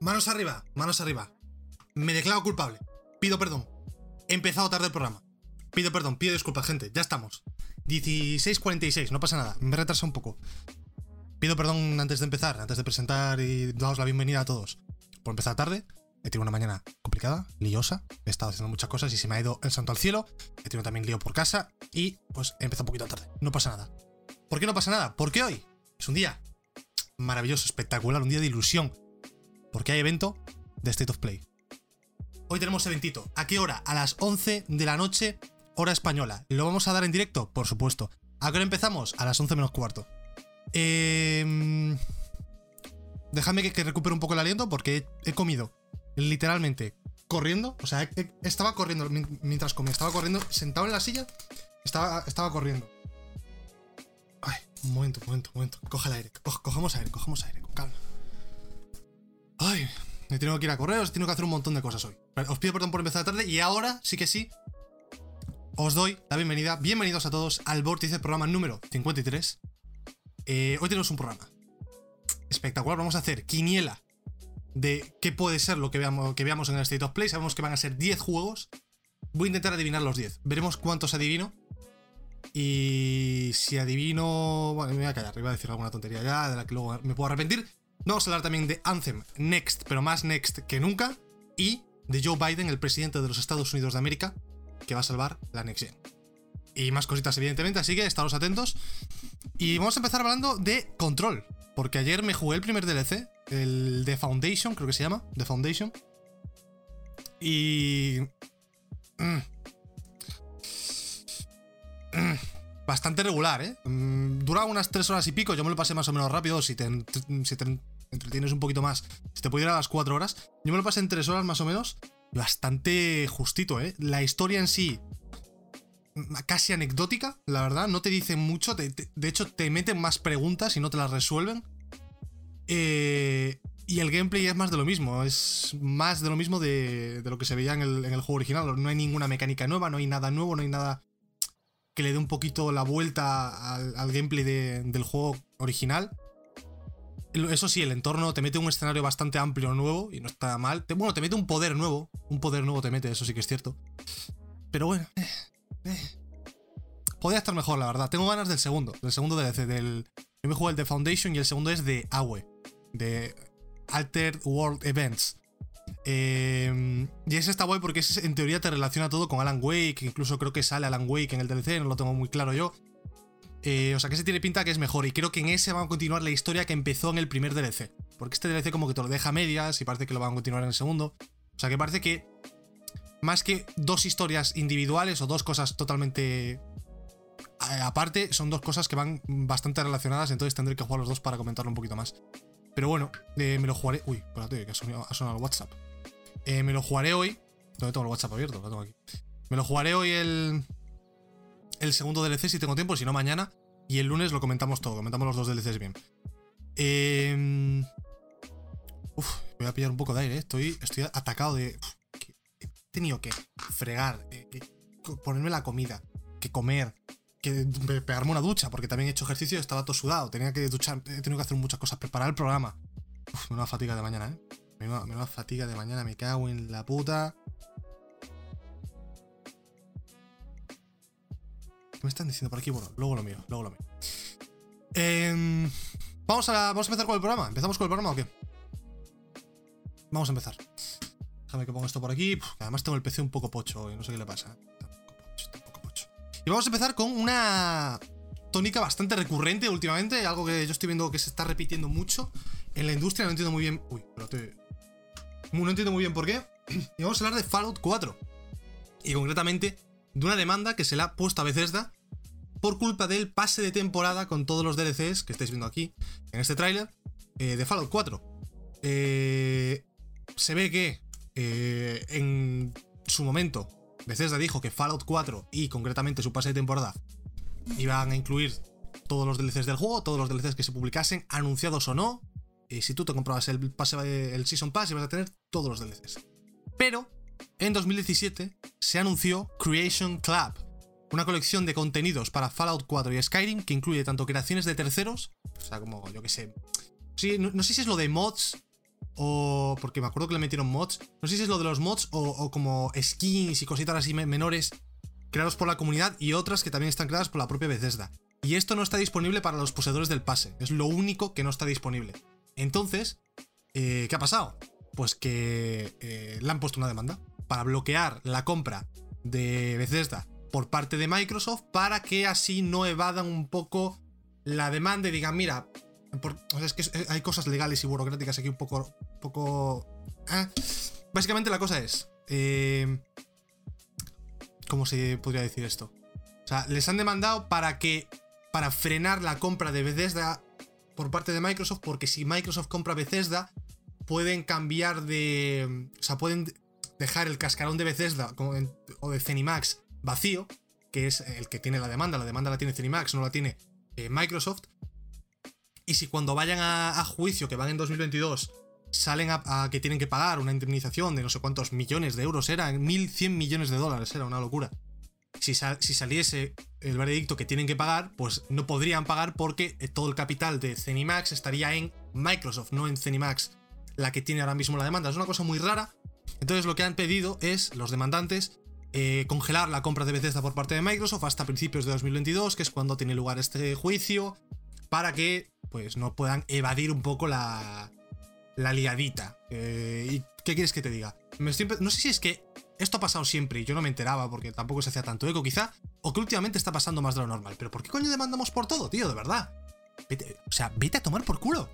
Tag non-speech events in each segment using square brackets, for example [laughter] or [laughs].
Manos arriba, manos arriba. Me declaro culpable. Pido perdón. He empezado tarde el programa. Pido perdón, pido disculpas, gente. Ya estamos. 16.46, no pasa nada. Me retrasa un poco. Pido perdón antes de empezar, antes de presentar y daros la bienvenida a todos. Por empezar tarde, he tenido una mañana complicada, liosa. He estado haciendo muchas cosas y se me ha ido el santo al cielo. He tenido también lío por casa y pues he empezado un poquito tarde. No pasa nada. ¿Por qué no pasa nada? Porque hoy es un día maravilloso, espectacular, un día de ilusión. Porque hay evento de State of Play. Hoy tenemos eventito. ¿A qué hora? A las 11 de la noche, hora española. ¿Lo vamos a dar en directo? Por supuesto. ¿A qué hora empezamos? A las 11 menos cuarto. Eh, déjame que, recupere un poco el aliento porque he, comido literalmente corriendo. O sea, estaba corriendo mientras comía. Estaba corriendo sentado en la silla. Estaba, estaba corriendo. Ay, un momento, un momento, un momento. Coja el aire. Co cogemos aire, cogemos aire, con calma. Ay, me tengo que ir a correr, os tengo que hacer un montón de cosas hoy. Os pido perdón por empezar tarde y ahora sí que sí. Os doy la bienvenida. Bienvenidos a todos al Vórtice, programa número 53. Eh, hoy tenemos un programa espectacular. Vamos a hacer quiniela de qué puede ser lo que veamos, que veamos en el State of Play. Sabemos que van a ser 10 juegos. Voy a intentar adivinar los 10. Veremos cuántos adivino. Y si adivino. Bueno, me voy a callar, iba a decir alguna tontería ya, de la que luego me puedo arrepentir. Vamos a hablar también de Anthem Next, pero más Next que nunca. Y de Joe Biden, el presidente de los Estados Unidos de América, que va a salvar la Next Gen. Y más cositas, evidentemente, así que estaros atentos. Y vamos a empezar hablando de Control. Porque ayer me jugué el primer DLC, el The Foundation, creo que se llama. The Foundation. Y. Mm. Mm. Bastante regular, ¿eh? Mm, dura unas 3 horas y pico. Yo me lo pasé más o menos rápido. Si te, entretienes un poquito más, si te pudiera a las 4 horas. Yo me lo pasé en 3 horas más o menos. Bastante justito, ¿eh? La historia en sí casi anecdótica, la verdad. No te dicen mucho. De hecho, te meten más preguntas y no te las resuelven. Eh, y el gameplay es más de lo mismo. Es más de lo mismo de, de lo que se veía en el, en el, juego original. No hay ninguna mecánica nueva, no hay nada nuevo, no hay nada que le dé un poquito la vuelta al, gameplay de, del juego original. Eso sí, el entorno te mete un escenario bastante amplio nuevo y no está mal. Te, bueno, te mete un poder nuevo. Un poder nuevo te mete, eso sí que es cierto. Pero bueno. Eh, eh. Podría estar mejor, la verdad. Tengo ganas del segundo. Del segundo DLC. Del... Yo me jugué el de Foundation y el segundo es de AWE. De Altered World Events. Eh, y ese está guay porque ese en teoría te relaciona todo con Alan Wake. Incluso creo que sale Alan Wake en el DLC, no lo tengo muy claro yo. Eh, o sea que ese tiene pinta que es mejor. Y creo que en ese van a continuar la historia que empezó en el primer DLC. Porque este DLC como que te lo deja a medias y parece que lo van a continuar en el segundo. O sea que parece que más que dos historias individuales o dos cosas totalmente aparte, son dos cosas que van bastante relacionadas, entonces tendré que jugar los dos para comentarlo un poquito más. Pero bueno, eh, me lo jugaré. Uy, espérate, que ha sonado, ha sonado el WhatsApp. Eh, me lo jugaré hoy. ¿Dónde tengo el WhatsApp abierto? Lo tengo aquí. Me lo jugaré hoy el. El segundo DLC si tengo tiempo, si no mañana. Y el lunes lo comentamos todo, comentamos los dos DLCs bien. Eh, uf, voy a pillar un poco de aire, estoy, estoy atacado de. He tenido que fregar, eh, ponerme la comida, que comer, que pegarme una ducha, porque también he hecho ejercicio y estaba todo sudado. Tenía que duchar, he tenido que hacer muchas cosas, preparar el programa. Uf, menuda fatiga de mañana, ¿eh? Menuda, menuda fatiga de mañana, me cago en la puta. ¿Qué me están diciendo por aquí? Bueno, luego lo miro, luego lo miro. Eh, ¿vamos, a, ¿Vamos a empezar con el programa? ¿Empezamos con el programa o qué? Vamos a empezar. Déjame que ponga esto por aquí. Además tengo el PC un poco pocho y no sé qué le pasa. Y vamos a empezar con una tónica bastante recurrente últimamente, algo que yo estoy viendo que se está repitiendo mucho en la industria, no entiendo muy bien... Uy, espérate. No entiendo muy bien por qué. [clears throat] Y vamos a hablar de Fallout 4. Y concretamente de una demanda que se le ha puesto a Bethesda por culpa del pase de temporada con todos los DLCs que estáis viendo aquí en este tráiler eh, de Fallout 4. Eh, se ve que eh, en su momento Bethesda dijo que Fallout 4 y concretamente su pase de temporada iban a incluir todos los DLCs del juego, todos los DLCs que se publicasen, anunciados o no. Y si tú te comprabas el, pase, el Season Pass, ibas a tener todos los DLCs. Pero en 2017 se anunció Creation Club, una colección de contenidos para Fallout 4 y Skyrim que incluye tanto creaciones de terceros, o sea, como yo que sé. Sí, no, no sé si es lo de mods o porque me acuerdo que le metieron mods. No sé si es lo de los mods o, como skins y cositas así menores creados por la comunidad y otras que también están creadas por la propia Bethesda. Y esto no está disponible para los poseedores del pase, es lo único que no está disponible. Entonces, eh, ¿qué ha pasado? Pues que eh, le han puesto una demanda para bloquear la compra de Bethesda por parte de Microsoft para que así no evadan un poco la demanda y digan, mira, es que eh, hay cosas legales y burocráticas aquí un poco... poco Básicamente la cosa es... ¿Cómo se podría decir esto? O sea, les han demandado para que. para frenar la compra de Bethesda por parte de Microsoft, porque si Microsoft compra Bethesda, pueden cambiar de. O sea, pueden dejar el cascarón de Bethesda o de Zenimax vacío, que es el que tiene la demanda. La demanda la tiene Zenimax, no la tiene eh, Microsoft. Y si cuando vayan a, juicio, que van en 2022, salen a, que tienen que pagar una indemnización de no sé cuántos millones de euros, eran 1.100 millones de dólares, era una locura. Si, saliese el veredicto que tienen que pagar, pues no podrían pagar porque eh, todo el capital de Zenimax estaría en Microsoft, no en Zenimax, la que tiene ahora mismo la demanda. Es una cosa muy rara. Entonces lo que han pedido es, los demandantes, eh, congelar la compra de Bethesda por parte de Microsoft hasta principios de 2022, que es cuando tiene lugar este juicio, para que pues no puedan evadir un poco la, la liadita. Eh, ¿Y qué quieres que te diga? no sé si es que esto ha pasado siempre y yo no me enteraba porque tampoco se hacía tanto eco, quizá, o que últimamente está pasando más de lo normal. Pero ¿por qué coño demandamos por todo, tío? De verdad. o sea, vete a tomar por culo.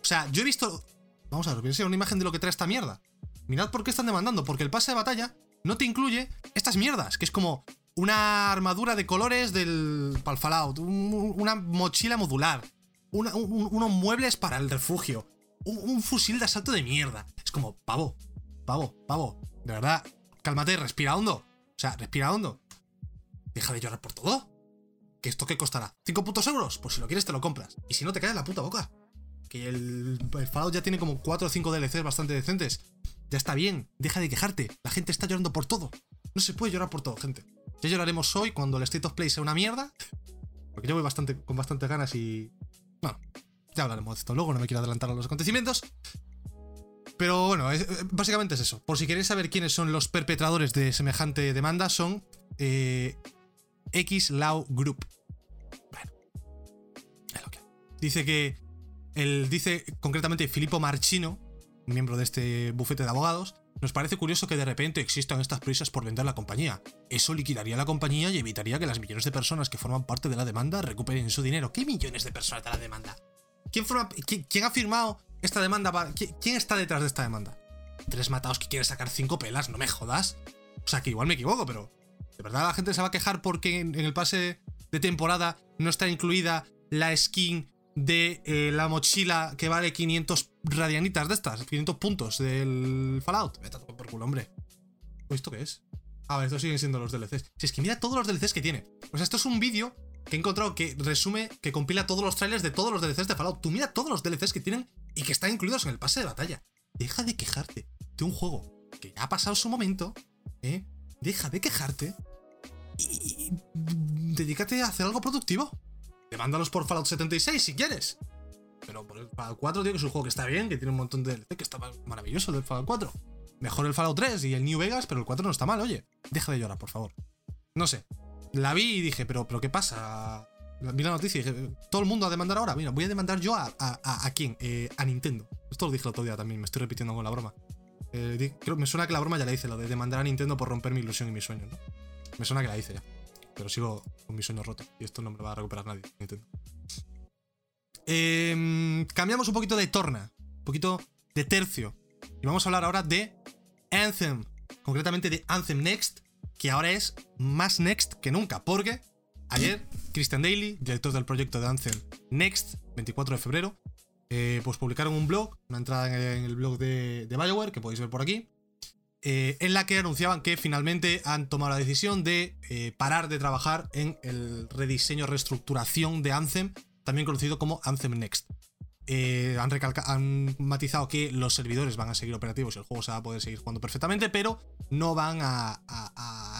O sea, yo he visto. Vamos a ver, voy a una imagen de lo que trae esta mierda. Mirad por qué están demandando, porque el pase de batalla no te incluye estas mierdas, que es como una armadura de colores del para una mochila modular, unos muebles para el refugio, un, fusil de asalto de mierda. Es como, pavo, pavo, pavo, de verdad, cálmate, respira hondo. O sea, respira hondo. Deja de llorar por todo. ¿Que esto qué costará? ¿5 putos euros? Pues si lo quieres te lo compras. Y si no, te caes la puta boca. Que el, el ya tiene como 4 o 5 DLCs bastante decentes. Ya está bien, deja de quejarte. La gente está llorando por todo. No se puede llorar por todo, gente. Ya lloraremos hoy cuando el State of Play sea una mierda. [laughs] Porque yo voy bastante, con bastantes ganas y. Bueno, ya hablaremos de esto luego, no me quiero adelantar a los acontecimientos. Pero bueno, eh, básicamente es eso. Por si queréis saber quiénes son los perpetradores de semejante demanda, son eh, Group. Bueno. Dice que. Él dice concretamente Filippo Marchino, miembro de este bufete de abogados, nos parece curioso que de repente existan estas prisas por vender la compañía. Eso liquidaría la compañía y evitaría que las millones de personas que forman parte de la demanda recuperen su dinero. ¿Qué millones de personas de la demanda? ¿Quién, ha firmado esta demanda? ¿Quién, está detrás de esta demanda? Tres matados que quieren sacar cinco pelas, no me jodas. O sea, que igual me equivoco, pero. ¿De verdad la gente se va a quejar porque en, el pase de temporada no está incluida la skin de eh, la mochila que vale 500 radianitas de estas, 500 puntos del Fallout? Vete a por culo, hombre. ¿Esto qué es? A ver, estos siguen siendo los DLCs. Si es que mira todos los DLCs que tiene. O sea, esto es un vídeo que he encontrado que resume, que compila todos los trailers de todos los DLCs de Fallout. Tú mira todos los DLCs que tienen y que están incluidos en el pase de batalla. Deja de quejarte de un juego que ya ha pasado su momento, ¿eh? Deja de quejarte y, dedícate a hacer algo productivo. Demándalos por Fallout 76 si quieres. Pero por el Fallout 4, tío, que es un juego que está bien, que tiene un montón de que está maravilloso el Fallout 4. Mejor el Fallout 3 y el New Vegas, pero el 4 no está mal, oye. Deja de llorar, por favor. No sé la vi y dije, pero, pero ¿qué pasa? Vi la noticia dije, ¿todo el mundo a demandar ahora? Mira, voy a demandar yo a, a, quién? Eh, a Nintendo. Esto lo dije el otro día también, me estoy repitiendo con la broma. Eh, creo, me suena que la broma ya la hice, lo de demandar a Nintendo por romper mi ilusión y mi sueño, ¿no? Me suena que la hice ya. Pero sigo con mi sueño roto. Y esto no me lo va a recuperar nadie, Nintendo. Em, cambiamos un poquito de torna, un poquito de tercio. Y vamos a hablar ahora de Anthem. Concretamente de Anthem Next, que ahora es más Next que nunca, porque ayer Christian Daly, director del proyecto de Anthem Next, 24 de febrero, eh, pues publicaron un blog, una entrada en el, blog de, Bioware, que podéis ver por aquí, eh, en la que anunciaban que finalmente han tomado la decisión de eh, parar de trabajar en el rediseño, reestructuración de Anthem, también conocido como Anthem Next. Han, han matizado que los servidores van a seguir operativos y el juego se va a poder seguir jugando perfectamente, pero no van a,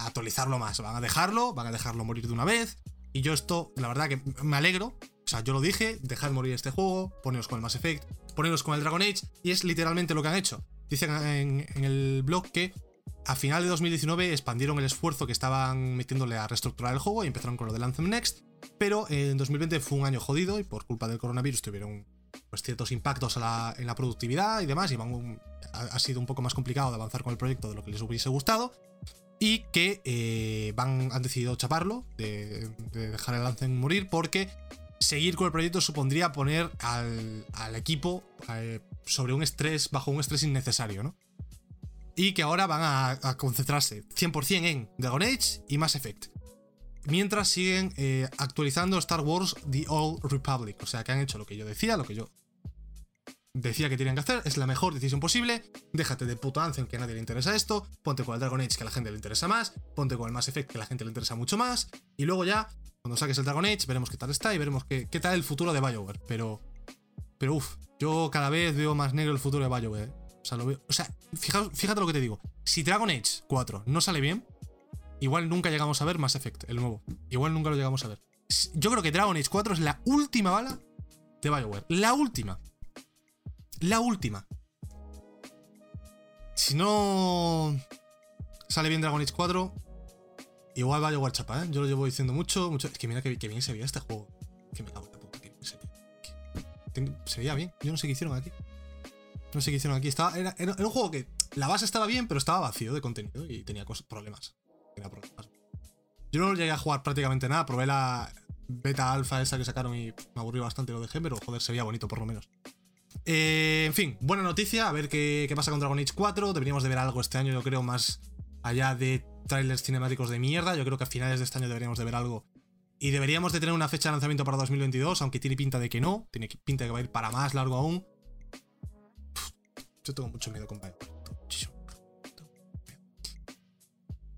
actualizarlo más. Van a dejarlo, van a dejarlo morir de una vez. Y yo esto, la verdad que me alegro. sea, yo lo dije, dejad morir este juego, poneros con el Mass Effect, poneros con el Dragon Age, y es literalmente lo que han hecho. Dicen en, en el blog que a final de 2019 expandieron el esfuerzo que estaban metiéndole a reestructurar el juego y empezaron con lo de Anthem Next, pero en 2020 fue un año jodido y por culpa del coronavirus tuvieron pues, ciertos impactos en la productividad y demás, y ha, sido un poco más complicado de avanzar con el proyecto de lo que les hubiese gustado, y que eh, van, han decidido chaparlo, de, dejar el Anthem morir, porque seguir con el proyecto supondría poner al, equipo eh, sobre un estrés, bajo un estrés innecesario, ¿no? Y que ahora van a, concentrarse 100% en Dragon Age y Mass Effect. Mientras siguen eh, actualizando Star Wars The Old Republic. O sea que han hecho lo que yo decía, lo que yo decía que tenían que hacer, es la mejor decisión posible. Déjate de puto Anthem que a nadie le interesa esto. Ponte con el Dragon Age que a la gente le interesa más. Ponte con el Mass Effect que a la gente le interesa mucho más. Y luego ya, cuando saques el Dragon Age, veremos qué tal está y veremos qué, qué tal el futuro de BioWare. Pero, pero uff, yo cada vez veo más negro el futuro de BioWare. O sea, lo veo, o sea fíjate, lo que te digo. Si Dragon Age 4 no sale bien, igual nunca llegamos a ver Mass Effect, el nuevo. Igual nunca lo llegamos a ver. Yo creo que Dragon Age 4 es la última bala de BioWare. La última. La última. Si no sale bien Dragon Age 4, igual BioWare chapa, ¿eh? Yo lo llevo diciendo mucho, mucho. Es que mira que, bien se veía este juego. Que me cago en la que se, veía bien. Yo no sé qué hicieron aquí. No sé qué hicieron aquí. Estaba, era, un juego que la base estaba bien, pero estaba vacío de contenido y tenía problemas. problemas. Yo no llegué a jugar prácticamente nada. Probé la beta alfa esa que sacaron y me aburrió bastante lo dejé, pero joder, se veía bonito por lo menos. Eh, en fin, buena noticia, a ver qué, pasa con Dragon Age 4. Deberíamos de ver algo este año, yo creo, más allá de trailers cinemáticos de mierda. Yo creo que a finales de este año deberíamos de ver algo. Y deberíamos de tener una fecha de lanzamiento para 2022, aunque tiene pinta de que no. Tiene pinta de que va a ir para más largo aún. yo tengo mucho miedo con BioWare.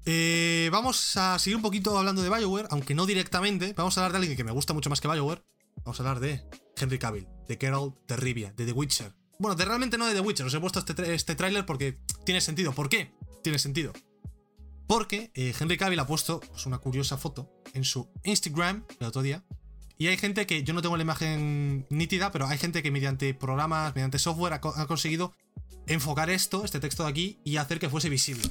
Eh, vamos a seguir un poquito hablando de BioWare, aunque no directamente. Vamos a hablar de alguien que me gusta mucho más que BioWare. Vamos a hablar de Henry Cavill, de Geralt de Rivia, de The Witcher. Bueno, de realmente no de The Witcher, os he puesto este, este tráiler porque tiene sentido. ¿Por qué? Tiene sentido. Porque eh, Henry Cavill ha puesto pues, una curiosa foto en su Instagram el otro día. Y hay gente que, yo no tengo la imagen nítida, pero hay gente que mediante programas, mediante software, ha, conseguido enfocar esto, este texto de aquí, y hacer que fuese visible.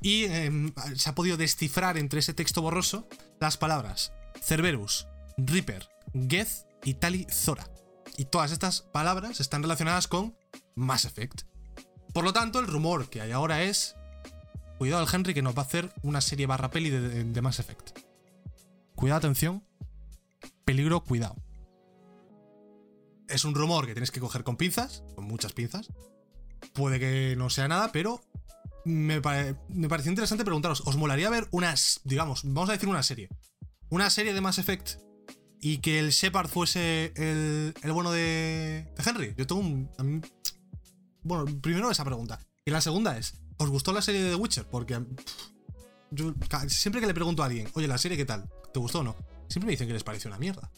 Y em, se ha podido descifrar entre ese texto borroso las palabras Cerberus, Reaper, Geth y Tali Zora. Y todas estas palabras están relacionadas con Mass Effect. Por lo tanto, el rumor que hay ahora es. Cuidado al Henry que nos va a hacer una serie barra peli de, Mass Effect. Cuidado, atención. Peligro, cuidado. Es un rumor que tienes que coger con pinzas, con muchas pinzas. Puede que no sea nada, pero me, me pareció interesante preguntaros, ¿os molaría ver unas, digamos, vamos a decir una serie? Una serie de Mass Effect y que el Shepard fuese el, bueno de, Henry. Yo tengo un. bueno, primero esa pregunta. Y la segunda es: ¿os gustó la serie de The Witcher? Porque. yo siempre que le pregunto a alguien, oye, la serie, ¿qué tal? ¿Te gustó o no? Siempre me dicen que les pareció una mierda.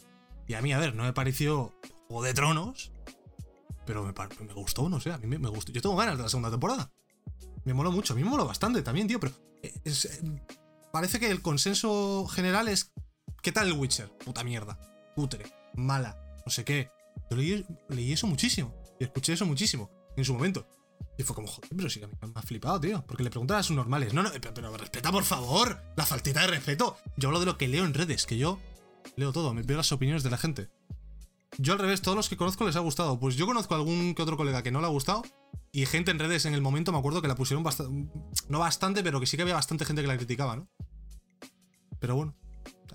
Y a mí, a ver, no me pareció Juego de Tronos, pero me, me, gustó, no sé, a mí me, gustó. Yo tengo ganas de la segunda temporada. Me moló mucho, a mí me moló bastante también, tío, pero eh, eh, parece que el consenso general es ¿Qué tal el Witcher? Puta mierda. Cutre. Mala. No sé qué. Yo leí, eso muchísimo. Y escuché eso muchísimo. En su momento. Y fue como, joder, pero sí que me ha flipado, tío. Porque le preguntaba a sus normales. No, no, pero, pero, respeta, por favor. La faltita de respeto. Yo hablo de lo que leo en redes, que yo leo todo, me veo las opiniones de la gente. Yo al revés, todos los que conozco les ha gustado. Pues yo conozco a algún que otro colega que no le ha gustado. Y gente en redes en el momento me acuerdo que la pusieron bastante. No bastante, pero que sí que había bastante gente que la criticaba, ¿no? Pero bueno.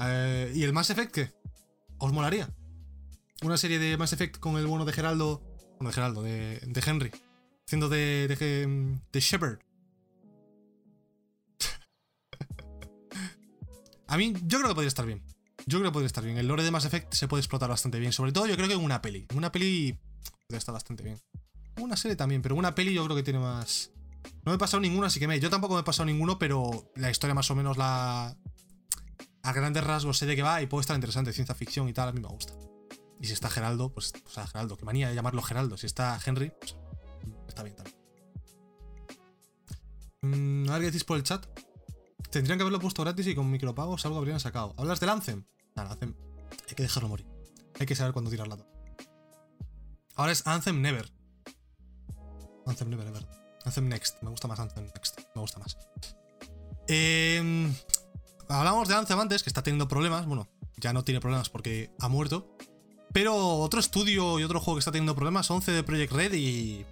Eh, ¿Y el Mass Effect qué? ¿Os molaría? Una serie de Mass Effect con el bueno de Geraldo. Bueno, de Geraldo, de, de Henry. Haciendo de, de, de Shepard. [laughs] A mí, yo creo que podría estar bien. Yo creo que podría estar bien. El lore de Mass Effect se puede explotar bastante bien. Sobre todo, yo creo que en una peli. En una peli podría estar bastante bien. Una serie también, pero una peli yo creo que tiene más. No me he pasado ninguno, así que. Yo tampoco me he pasado ninguno, pero la historia más o menos la, a grandes rasgos sé de qué va y puede estar interesante, ciencia ficción y tal, a mí me gusta. Y si está Geraldo, pues, pues a Geraldo. Qué manía de llamarlo Geraldo. Si está Henry, pues está bien también. Mm, a ver qué decís por el chat. Tendrían que haberlo puesto gratis y con micropagos algo habrían sacado. ¿Hablas del Anthem? Nada, Anthem hay que dejarlo morir. Hay que saber cuándo tirar la. Ahora es Anthem Never. Anthem Never, Never. Anthem Next. Me gusta más Anthem Next. Me gusta más. Eh, hablamos de Anthem antes, que está teniendo problemas. Bueno, ya no tiene problemas porque ha muerto. Pero otro estudio y otro juego que está teniendo problemas son CD Projekt Red y,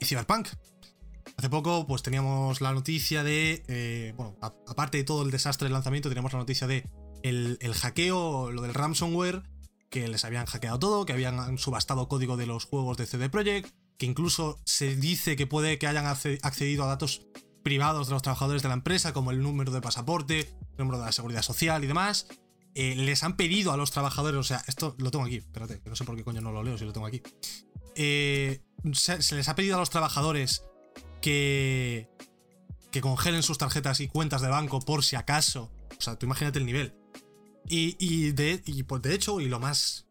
y Cyberpunk. Hace poco, pues teníamos la noticia de. eh, bueno, aparte de todo el desastre del lanzamiento, teníamos la noticia de el, el hackeo, lo del ransomware, que les habían hackeado todo, que habían subastado código de los juegos de CD Projekt, que incluso se dice que puede que hayan acce- accedido a datos privados de los trabajadores de la empresa, como el número de pasaporte, el número de la seguridad social y demás. Eh, les han pedido a los trabajadores, o sea, esto lo tengo aquí, espérate, que no sé por qué coño no lo leo si lo tengo aquí. Eh, se, les ha pedido a los trabajadores que, que congelen sus tarjetas y cuentas de banco por si acaso. O sea, tú imagínate el nivel. Y, y de, y pues de hecho, y lo más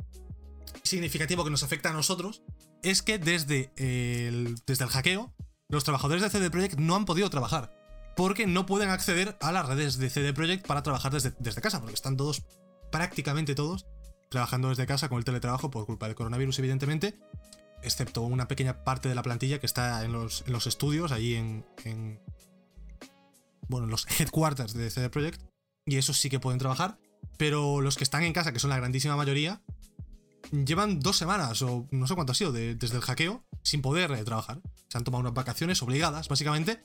significativo que nos afecta a nosotros, es que desde el, desde el hackeo, los trabajadores de CD Projekt no han podido trabajar. Porque no pueden acceder a las redes de CD Projekt para trabajar desde, desde casa, porque están todos, prácticamente todos, trabajando desde casa con el teletrabajo por culpa del coronavirus, evidentemente, excepto una pequeña parte de la plantilla que está en los, en los estudios, allí en, en- Bueno, en los headquarters de CD Projekt, y esos sí que pueden trabajar, pero los que están en casa, que son la grandísima mayoría, llevan dos semanas o no sé cuánto ha sido de- desde el hackeo sin poder eh, trabajar. Se han tomado unas vacaciones obligadas, básicamente,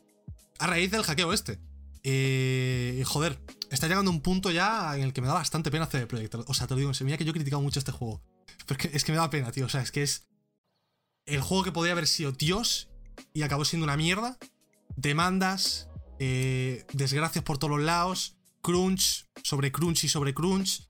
a raíz del hackeo este. Eh, joder, está llegando un punto ya en el que me da bastante pena CD Projekt. O sea, te lo digo en que yo he criticado mucho este juego. [laughs] Es que, es que me da pena, tío. O sea, es que es el juego que podría haber sido Dios y acabó siendo una mierda. Demandas, eh, desgracias por todos los lados, crunch sobre crunch y sobre crunch,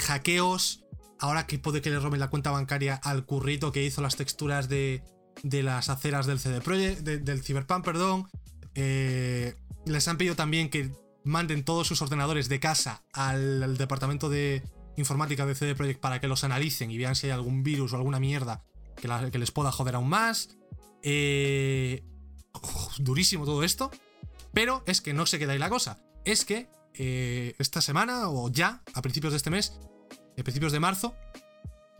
hackeos. Ahora que puede que le roben la cuenta bancaria al currito que hizo las texturas de, de las aceras del CD Projekt, de- del Cyberpunk, perdón. Eh, les han pedido también que manden todos sus ordenadores de casa al, departamento de informática de CD Projekt para que los analicen y vean si hay algún virus o alguna mierda que, les pueda joder aún más. Eh, durísimo todo esto. Pero es que no se queda ahí la cosa. Es que eh, esta semana o ya, a principios de este mes, a principios de marzo,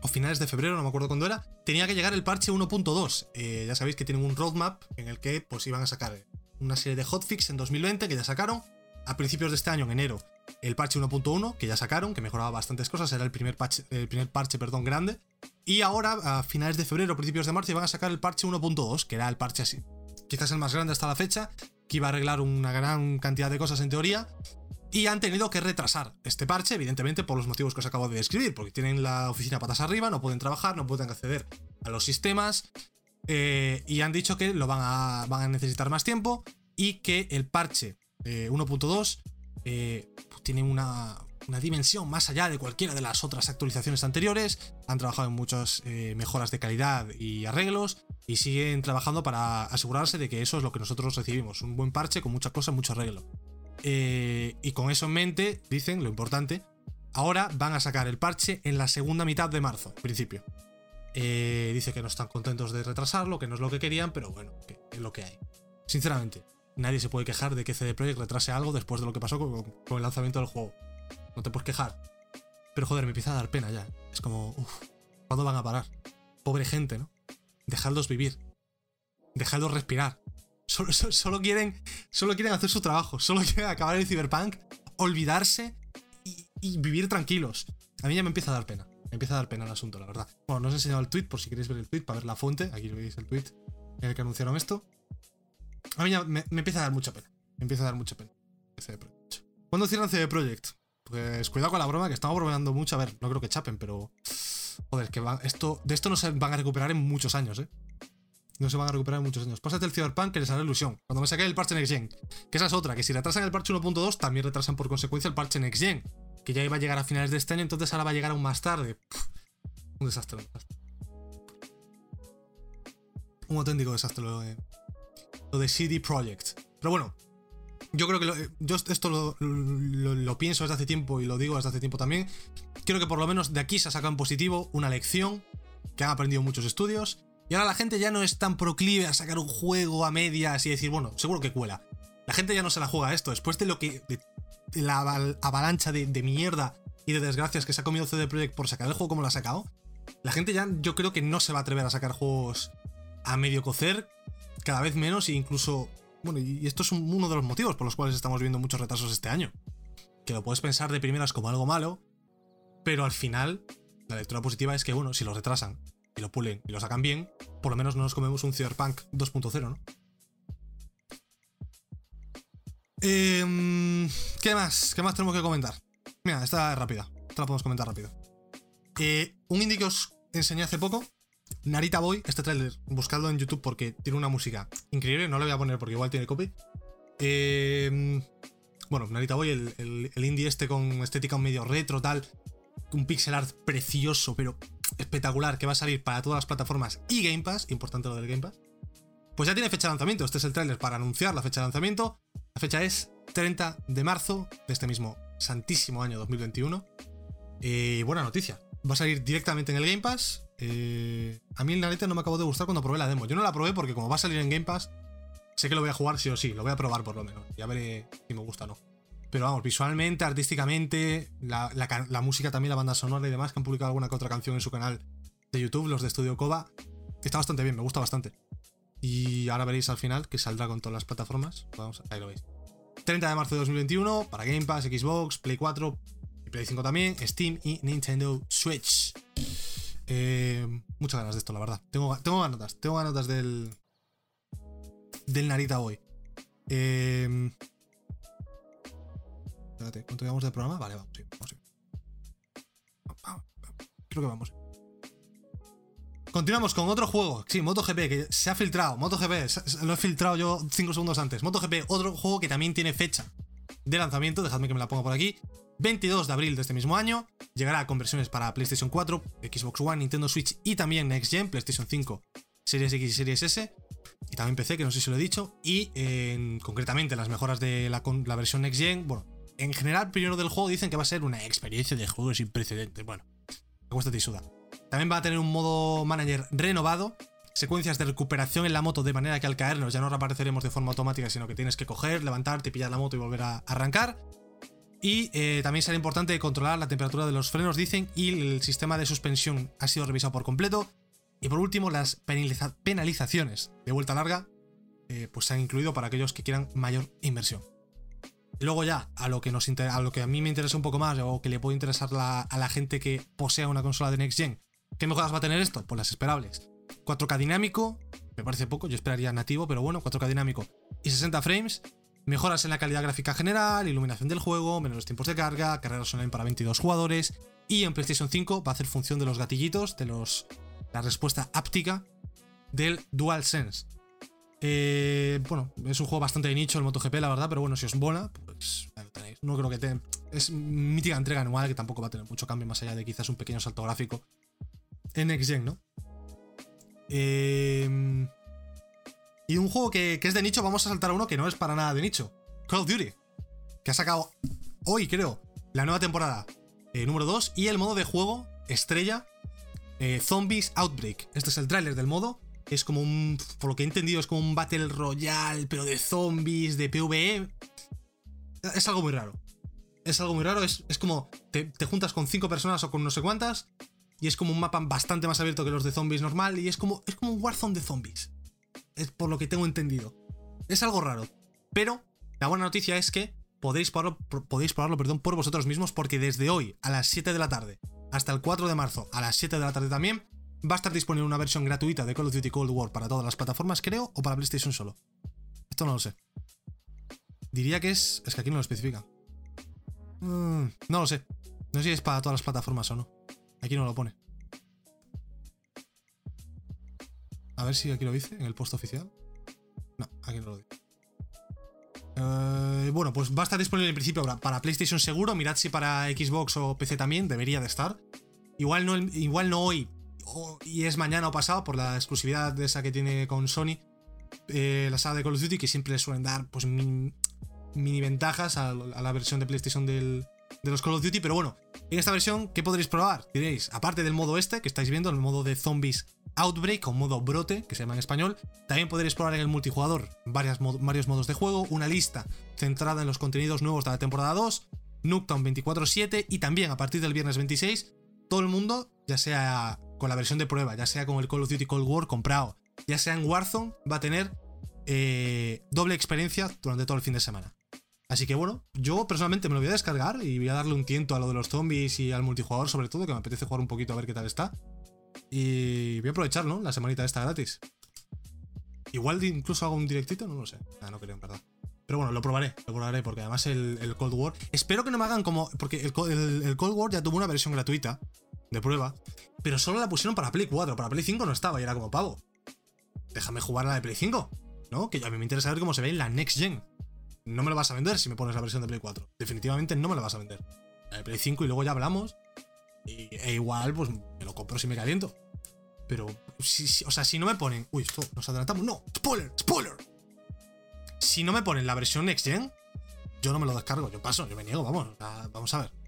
o finales de febrero, no me acuerdo cuándo era, tenía que llegar el parche 1.2. Eh, ya sabéis que tienen un roadmap en el que pues iban a sacar una serie de hotfix en 2020 que ya sacaron. A principios de este año, en enero, el parche 1.1 que ya sacaron, que mejoraba bastantes cosas, era el primer, parche, el primer parche perdón, grande. Y ahora, a finales de febrero, principios de marzo, iban a sacar el parche 1.2, que era el parche así, quizás el más grande hasta la fecha, que iba a arreglar una gran cantidad de cosas en teoría. Y han tenido que retrasar este parche, evidentemente, por los motivos que os acabo de describir, porque tienen la oficina patas arriba, no pueden trabajar, no pueden acceder a los sistemas. eh, y han dicho que lo van a, necesitar más tiempo y que el parche eh, 1.2 eh, tiene una, una dimensión más allá de cualquiera de las otras actualizaciones anteriores. Han trabajado en muchas eh, mejoras de calidad y arreglos y siguen trabajando para asegurarse de que eso es lo que nosotros recibimos. Un buen parche con muchas cosas, mucho arreglo. Eh, y con eso en mente, dicen, lo importante, ahora van a sacar el parche en la segunda mitad de marzo, principio. Eh, dice que no están contentos de retrasarlo, que no es lo que querían, pero bueno, es lo que hay. Sinceramente, nadie se puede quejar de que CD Projekt retrase algo después de lo que pasó con, con el lanzamiento del juego. No te puedes quejar. Pero joder, me empieza a dar pena ya. Es como, uff, ¿cuándo van a parar? Pobre gente, ¿no? Dejadlos vivir. Dejadlos respirar. [laughs] Solo, solo- quieren, solo quieren hacer su trabajo. Solo [laughs] quieren acabar el Cyberpunk, olvidarse y, vivir tranquilos. A mí ya me empieza a dar pena. Me empieza a dar pena el asunto, la verdad. Bueno, no os he enseñado el tweet por si queréis ver el tweet para ver la fuente. Aquí veis el tweet en el que anunciaron esto. A mí ya me, empieza a dar mucha pena. Me empieza a dar mucha pena. CD. ¿Cuándo cierran CD Projekt? Pues cuidado con la broma, que estamos bromeando mucho. A ver, no creo que chapen, pero. Joder, que van, esto, de esto no se van a recuperar en muchos años, ¿eh? No se van a recuperar en muchos años. Pásate el Cyberpunk que les hará ilusión. Cuando me saque el parche Next Gen. Que esa es otra, que si retrasan el parche 1.2, también retrasan por consecuencia el parche Next Gen. Que ya iba a llegar a finales de este año, entonces ahora va a llegar aún más tarde. Un desastre, un auténtico desastre lo de, CD Projekt. Pero bueno, yo creo que lo- yo esto lo, lo- lo pienso desde hace tiempo y lo digo desde hace tiempo también. Creo que por lo menos de aquí se ha sacado en positivo una lección que han aprendido muchos estudios. Y ahora la gente ya no es tan proclive a sacar un juego a medias y decir, bueno, seguro que cuela. La gente ya no se la juega a esto. Después de lo que. de, la aval- avalancha de, de mierda y de desgracias que se ha comido CD Projekt por sacar el juego como lo ha sacado, La gente ya yo creo que no se va a atrever a sacar juegos a medio cocer, cada vez menos e incluso... Bueno, y esto es uno de los motivos por los cuales estamos viendo muchos retrasos este año. Que lo puedes pensar de primeras como algo malo, pero al final la lectura positiva es que, bueno, si lo retrasan y lo pulen y lo sacan bien, por lo menos no nos comemos un Cyberpunk 2.0, ¿no? Em, ¿Qué más? ¿Qué más tenemos que comentar? Mira, esta es rápida. Esta la podemos comentar rápido. Eh, un indie que os enseñé hace poco, Narita Boy, este trailer, buscadlo en YouTube porque tiene una música increíble, no le voy a poner porque igual tiene copy. Em, bueno, Narita Boy, el, el, indie este con estética medio retro, tal, un pixel art precioso, pero espectacular, que va a salir para todas las plataformas y Game Pass, importante lo del Game Pass. Pues ya tiene fecha de lanzamiento, este es el trailer para anunciar la fecha de lanzamiento. La fecha es 30 de marzo de este mismo santísimo año 2021. Y eh, buena noticia. Va a salir directamente en el Game Pass. Eh, a mí el Narita no me acabó de gustar cuando probé la demo. Yo no la probé porque como va a salir en Game Pass, sé que lo voy a jugar sí o sí. Lo voy a probar por lo menos. Ya veré si me gusta o no. Pero vamos, visualmente, artísticamente, la, música también, la banda sonora y demás, que han publicado alguna que otra canción en su canal de YouTube, los de Studio Koba, está bastante bien, me gusta bastante. Y ahora veréis al final que saldrá con todas las plataformas. Vamos, ahí lo veis. 30 de marzo de 2021 para Game Pass, Xbox, Play 4 y Play 5 también, Steam y Nintendo Switch. Eh, muchas ganas de esto, la verdad. Tengo, tengo ganas, tengo ganas del. Del Narita Boy. Eh, espérate, ¿cuánto llevamos de programa? Vale, vamos, vamos, Creo que vamos. Continuamos con otro juego. Sí, MotoGP, que se ha filtrado. MotoGP, lo he filtrado yo 5 segundos antes. MotoGP, otro juego que también tiene fecha de lanzamiento. Dejadme que me la ponga por aquí. 22 de abril de este mismo año. Llegará con versiones para PlayStation 4, Xbox One, Nintendo Switch y también Next Gen, PlayStation 5, Series X y Series S. Y también PC, que no sé si lo he dicho. Y concretamente las mejoras de la versión Next Gen. Bueno, en general, primero del juego dicen que va a ser una experiencia de juego sin precedentes. Bueno, me cuesta suda. También va a tener un modo manager renovado, secuencias de recuperación en la moto de manera que al caernos ya no reapareceremos de forma automática, sino que tienes que coger, levantarte, pillar la moto y volver a arrancar. Y eh, también será importante controlar la temperatura de los frenos, dicen, y el sistema de suspensión ha sido revisado por completo. Y por último, las penalizaciones de vuelta larga eh, pues se han incluido para aquellos que quieran mayor inversión. Luego ya, a lo que, nos a, lo que a mí me interesa un poco más, o que le puede interesar a la gente que posea una consola de Next Gen, ¿Qué mejoras va a tener esto? Pues las esperables. 4K dinámico, me parece poco, yo esperaría nativo, pero bueno, 4K dinámico y 60 frames. Mejoras en la calidad gráfica general, iluminación del juego, menores tiempos de carga, carreras online para 22 jugadores. Y en PlayStation 5 va a hacer función de los gatillitos, de los, la respuesta áptica del DualSense. Eh, bueno, es un juego bastante de nicho el MotoGP, la verdad, pero bueno, si os mola, pues lo tenéis. No creo que te, es mítica entrega anual que tampoco va a tener mucho cambio más allá de quizás un pequeño salto gráfico en Next Gen, ¿no? Em, y un juego que, es de nicho, vamos a saltar a uno que no es para nada de nicho. Call of Duty. Que ha sacado hoy, creo, la nueva temporada eh, número 2 y el modo de juego estrella eh, Zombies Outbreak. Este es el tráiler del modo. Es como un, por lo que he entendido, es como un Battle Royale, pero de zombies, de PvE. Es algo muy raro. Es algo muy raro, es, como te, juntas con cinco personas o con no sé cuántas y es como un mapa bastante más abierto que los de zombies normal. Y es como, es como un Warzone de zombies. Es por lo que tengo entendido. Es algo raro. Pero la buena noticia es que podéis probarlo, podéis perdón, por vosotros mismos porque desde hoy a las 7 de la tarde hasta el 4 de marzo a las 7 de la tarde también va a estar disponible una versión gratuita de Call of Duty Cold War para todas las plataformas, creo, o para PlayStation solo. Esto no lo sé. Diría que es... Es que aquí no lo especifica. Mm, no lo sé. No sé si es para todas las plataformas o no. Aquí no lo pone. A ver si aquí lo dice en el post oficial. No, aquí no lo dice. Eh, bueno, pues va a estar disponible en principio para PlayStation seguro. Mirad si para Xbox o PC también debería de estar. Igual no, igual no hoy y es mañana o pasado por la exclusividad de esa que tiene con Sony. Eh, la saga de Call of Duty que siempre le suelen dar pues mini, ventajas a, la versión de PlayStation del, de los Call of Duty, pero bueno, en esta versión, ¿qué podréis probar? Diréis, aparte del modo este que estáis viendo, el modo de Zombies Outbreak o modo brote, que se llama en español, también podréis probar en el multijugador varios modos de juego, una lista centrada en los contenidos nuevos de la temporada 2, Nuketown 24-7 y también a partir del viernes 26, todo el mundo, ya sea con la versión de prueba, ya sea con el Call of Duty Cold War comprado, ya sea en Warzone, va a tener eh, doble experiencia durante todo el fin de semana. Así que bueno, yo personalmente me lo voy a descargar y voy a darle un tiento a lo de los zombies y al multijugador sobre todo, que me apetece jugar un poquito a ver qué tal está. Y voy a aprovechar, ¿no? La semanita esta gratis. Igual incluso hago un directito, no lo sé. Ah, no creo, en verdad. Pero bueno, lo probaré, lo probaré, porque además el, Cold War. Espero que no me hagan como. Porque el, Cold War ya tuvo una versión gratuita de prueba, pero solo la pusieron para Play 4. Para Play 5 no estaba y era como pavo. Déjame jugar a la de Play 5, ¿no? Que a mí me interesa ver cómo se ve en la Next Gen. No me lo vas a vender si me pones la versión de Play 4. Definitivamente no me la vas a vender. La de Play 5 y luego ya hablamos. Y, e igual, pues me lo compro si me caliento. Pero, si, o sea, si no me ponen. Uy, esto nos adelantamos. No, spoiler, spoiler. Si no me ponen la versión Next Gen, yo no me lo descargo. Yo paso, yo me niego, vamos. vamos a ver.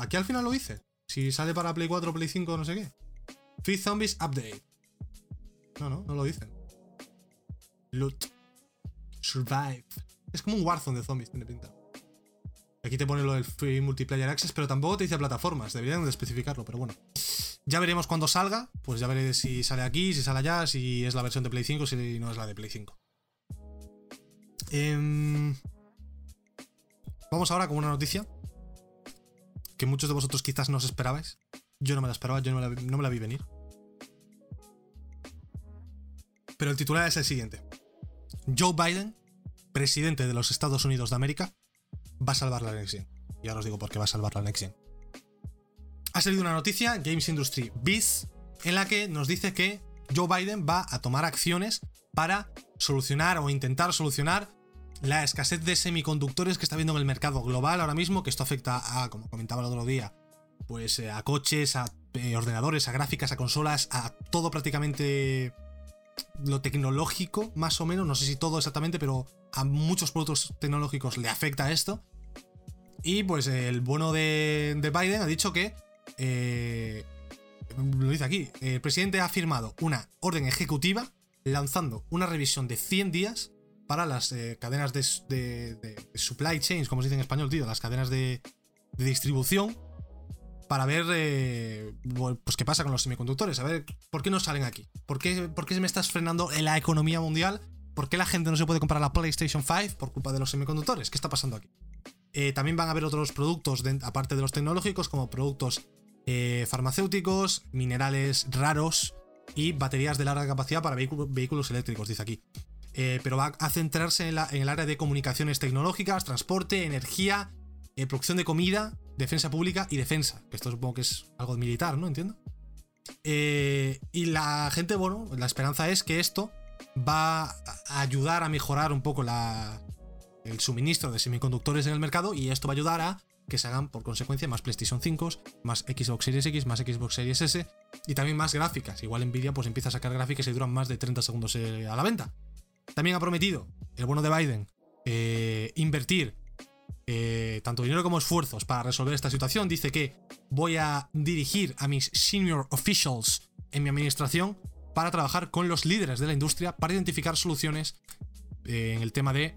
Aquí al final lo hice. Si sale para Play 4, Play 5, no sé qué. Free Zombies Update. No, no, no lo dicen. Loot. Survive. Es como un Warzone de zombies, tiene pinta. Aquí te pone lo del Free Multiplayer Access, pero tampoco te dice plataformas. Deberían de especificarlo, pero bueno. Ya veremos cuando salga. Pues ya veré si sale aquí, si sale allá, si es la versión de Play 5, si no es la de Play 5. Em, vamos ahora con una noticia que muchos de vosotros quizás no os esperabais. Yo no me la esperaba, yo no me la vi venir. Pero el titular es el siguiente. Joe Biden, presidente de los Estados Unidos de América, va a salvar la Gen. Y ahora os digo por qué va a salvar la Gen. Ha salido una noticia, Games Industry Biz, en la que nos dice que Joe Biden va a tomar acciones para solucionar o intentar solucionar la escasez de semiconductores que está habiendo en el mercado global ahora mismo, que esto afecta a, como comentaba el otro día, pues eh, a coches, a eh, ordenadores, a gráficas, a consolas, a todo prácticamente lo tecnológico, más o menos, no sé si todo exactamente, pero a muchos productos tecnológicos le afecta esto. Y pues el bueno de, Biden ha dicho que, eh, lo dice aquí, el presidente ha firmado una orden ejecutiva lanzando una revisión de 100 días para las eh, cadenas de, supply chains, como se dice en español, tío, las cadenas de, distribución, para ver eh, pues qué pasa con los semiconductores, a ver por qué no salen aquí, ¿Por qué, por qué se me estás frenando en la economía mundial, por qué la gente no se puede comprar la PlayStation 5 por culpa de los semiconductores, ¿qué está pasando aquí? Eh, también van a haber otros productos, aparte de los tecnológicos, como productos farmacéuticos, minerales raros y baterías de larga capacidad para vehículos eléctricos, dice aquí. Eh, pero va a centrarse en, el área de comunicaciones tecnológicas, transporte, energía, eh, producción de comida, defensa pública y defensa. Esto supongo que es algo militar, ¿no? Entiendo. Eh, y la gente, bueno, la esperanza es que esto va a ayudar a mejorar un poco el suministro de semiconductores en el mercado y esto va a ayudar a que se hagan por consecuencia más PlayStation 5, más Xbox Series X, más Xbox Series S y también más gráficas. Igual Nvidia pues empieza a sacar gráficas y duran más de 30 segundos a la venta. También ha prometido el bueno de Biden eh, invertir eh, tanto dinero como esfuerzos para resolver esta situación. Dice que voy a dirigir a mis senior officials en mi administración para trabajar con los líderes de la industria para identificar soluciones eh, en el tema de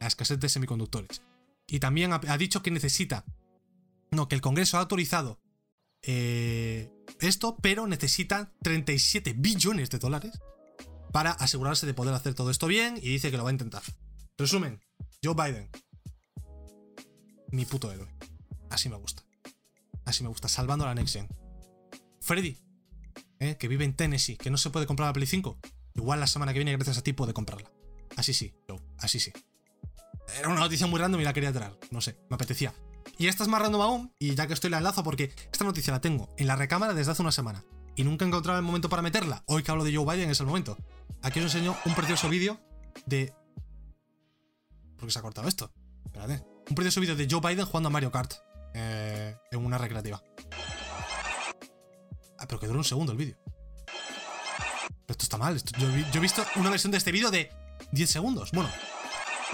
la escasez de semiconductores. Y también ha, dicho que necesita, no, que el Congreso ha autorizado esto, pero necesita 37 billones de dólares para asegurarse de poder hacer todo esto bien y dice que lo va a intentar. Resumen, Joe Biden. Mi puto héroe. Así me gusta. Así me gusta, salvando la Next Gen. Freddy, ¿eh? que vive en Tennessee, que no se puede comprar la Play 5. Igual la semana que viene, gracias a ti, puede comprarla. Así sí, Joe, así sí. Era una noticia muy random y la quería traer. No sé, me apetecía. Y esta es más random aún, y ya que estoy la enlazo porque esta noticia la tengo en la recámara desde hace una semana y nunca he encontrado el momento para meterla. Hoy que hablo de Joe Biden es el momento. Aquí os enseño un precioso vídeo de. ¿Por qué se ha cortado esto? Espérate. Un precioso vídeo de Joe Biden jugando a Mario Kart eh, en una recreativa. Ah, pero que dura un segundo el vídeo. esto está mal. yo, he visto una versión de este vídeo de 10 segundos. Bueno,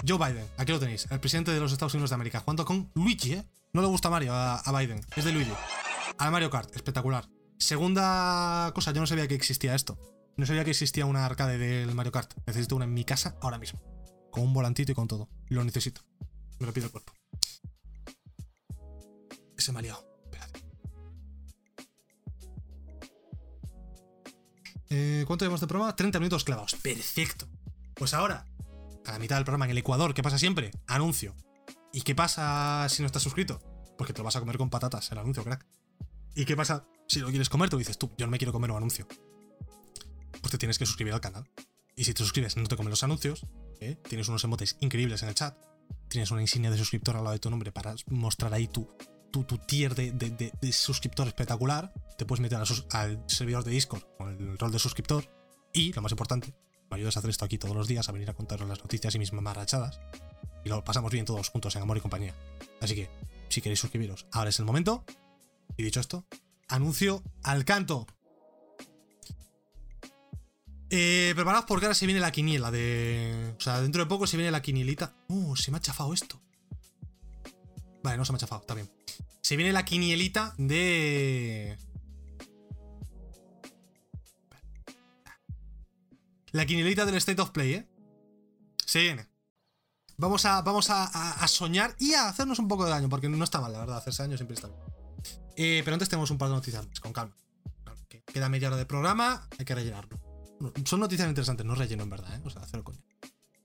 Joe Biden, aquí lo tenéis, el presidente de los Estados Unidos de América, jugando con Luigi, ¿eh? No le gusta Mario a, a Biden, es de Luigi. A Mario Kart, espectacular. Segunda cosa, yo no sabía que existía esto. No sabía que existía una arcade del Mario Kart. Necesito una en mi casa ahora mismo. Con un volantito y con todo. Lo necesito. Me lo pide el cuerpo. Se me ha liado. Espérate. Eh, ¿Cuánto llevamos de programa? 30 minutos clavados. Perfecto. Pues ahora, a la mitad del programa en el Ecuador, ¿qué pasa siempre? Anuncio. ¿Y qué pasa si no estás suscrito? Porque te lo vas a comer con patatas, el anuncio, crack. ¿Y qué pasa si lo quieres comer? Tú dices, tú, yo no me quiero comer un anuncio. Pues te tienes que suscribir al canal. Y si te suscribes, no te comen los anuncios. ¿eh? Tienes unos emotes increíbles en el chat. Tienes una insignia de suscriptor al lado de tu nombre para mostrar ahí tu, tu, tu tier de, de, de, suscriptor espectacular. Te puedes meter al servidor de Discord con el rol de suscriptor. Y, lo más importante, me ayudas a hacer esto aquí todos los días, a venir a contaros las noticias y mis mamarrachadas. Y lo pasamos bien todos juntos en amor y compañía. Así que, si queréis suscribiros, ahora es el momento. Y dicho esto, anuncio al canto. Eh, preparados porque ahora se viene la quiniela de. O sea, dentro de poco se viene la quinielita. Uh, se me ha chafado esto. Vale, no se me ha chafado, está bien. Se viene la quinielita de. La quinielita del State of Play, ¿eh? Se viene. Vamos a, vamos a, soñar y a hacernos un poco de daño, porque no está mal, la verdad. Hacerse daño siempre está bien. Eh, pero antes tenemos un par de noticias con calma. Queda media hora de programa, hay que rellenarlo. Son noticias interesantes, no relleno en verdad, ¿eh? O sea, cero coño.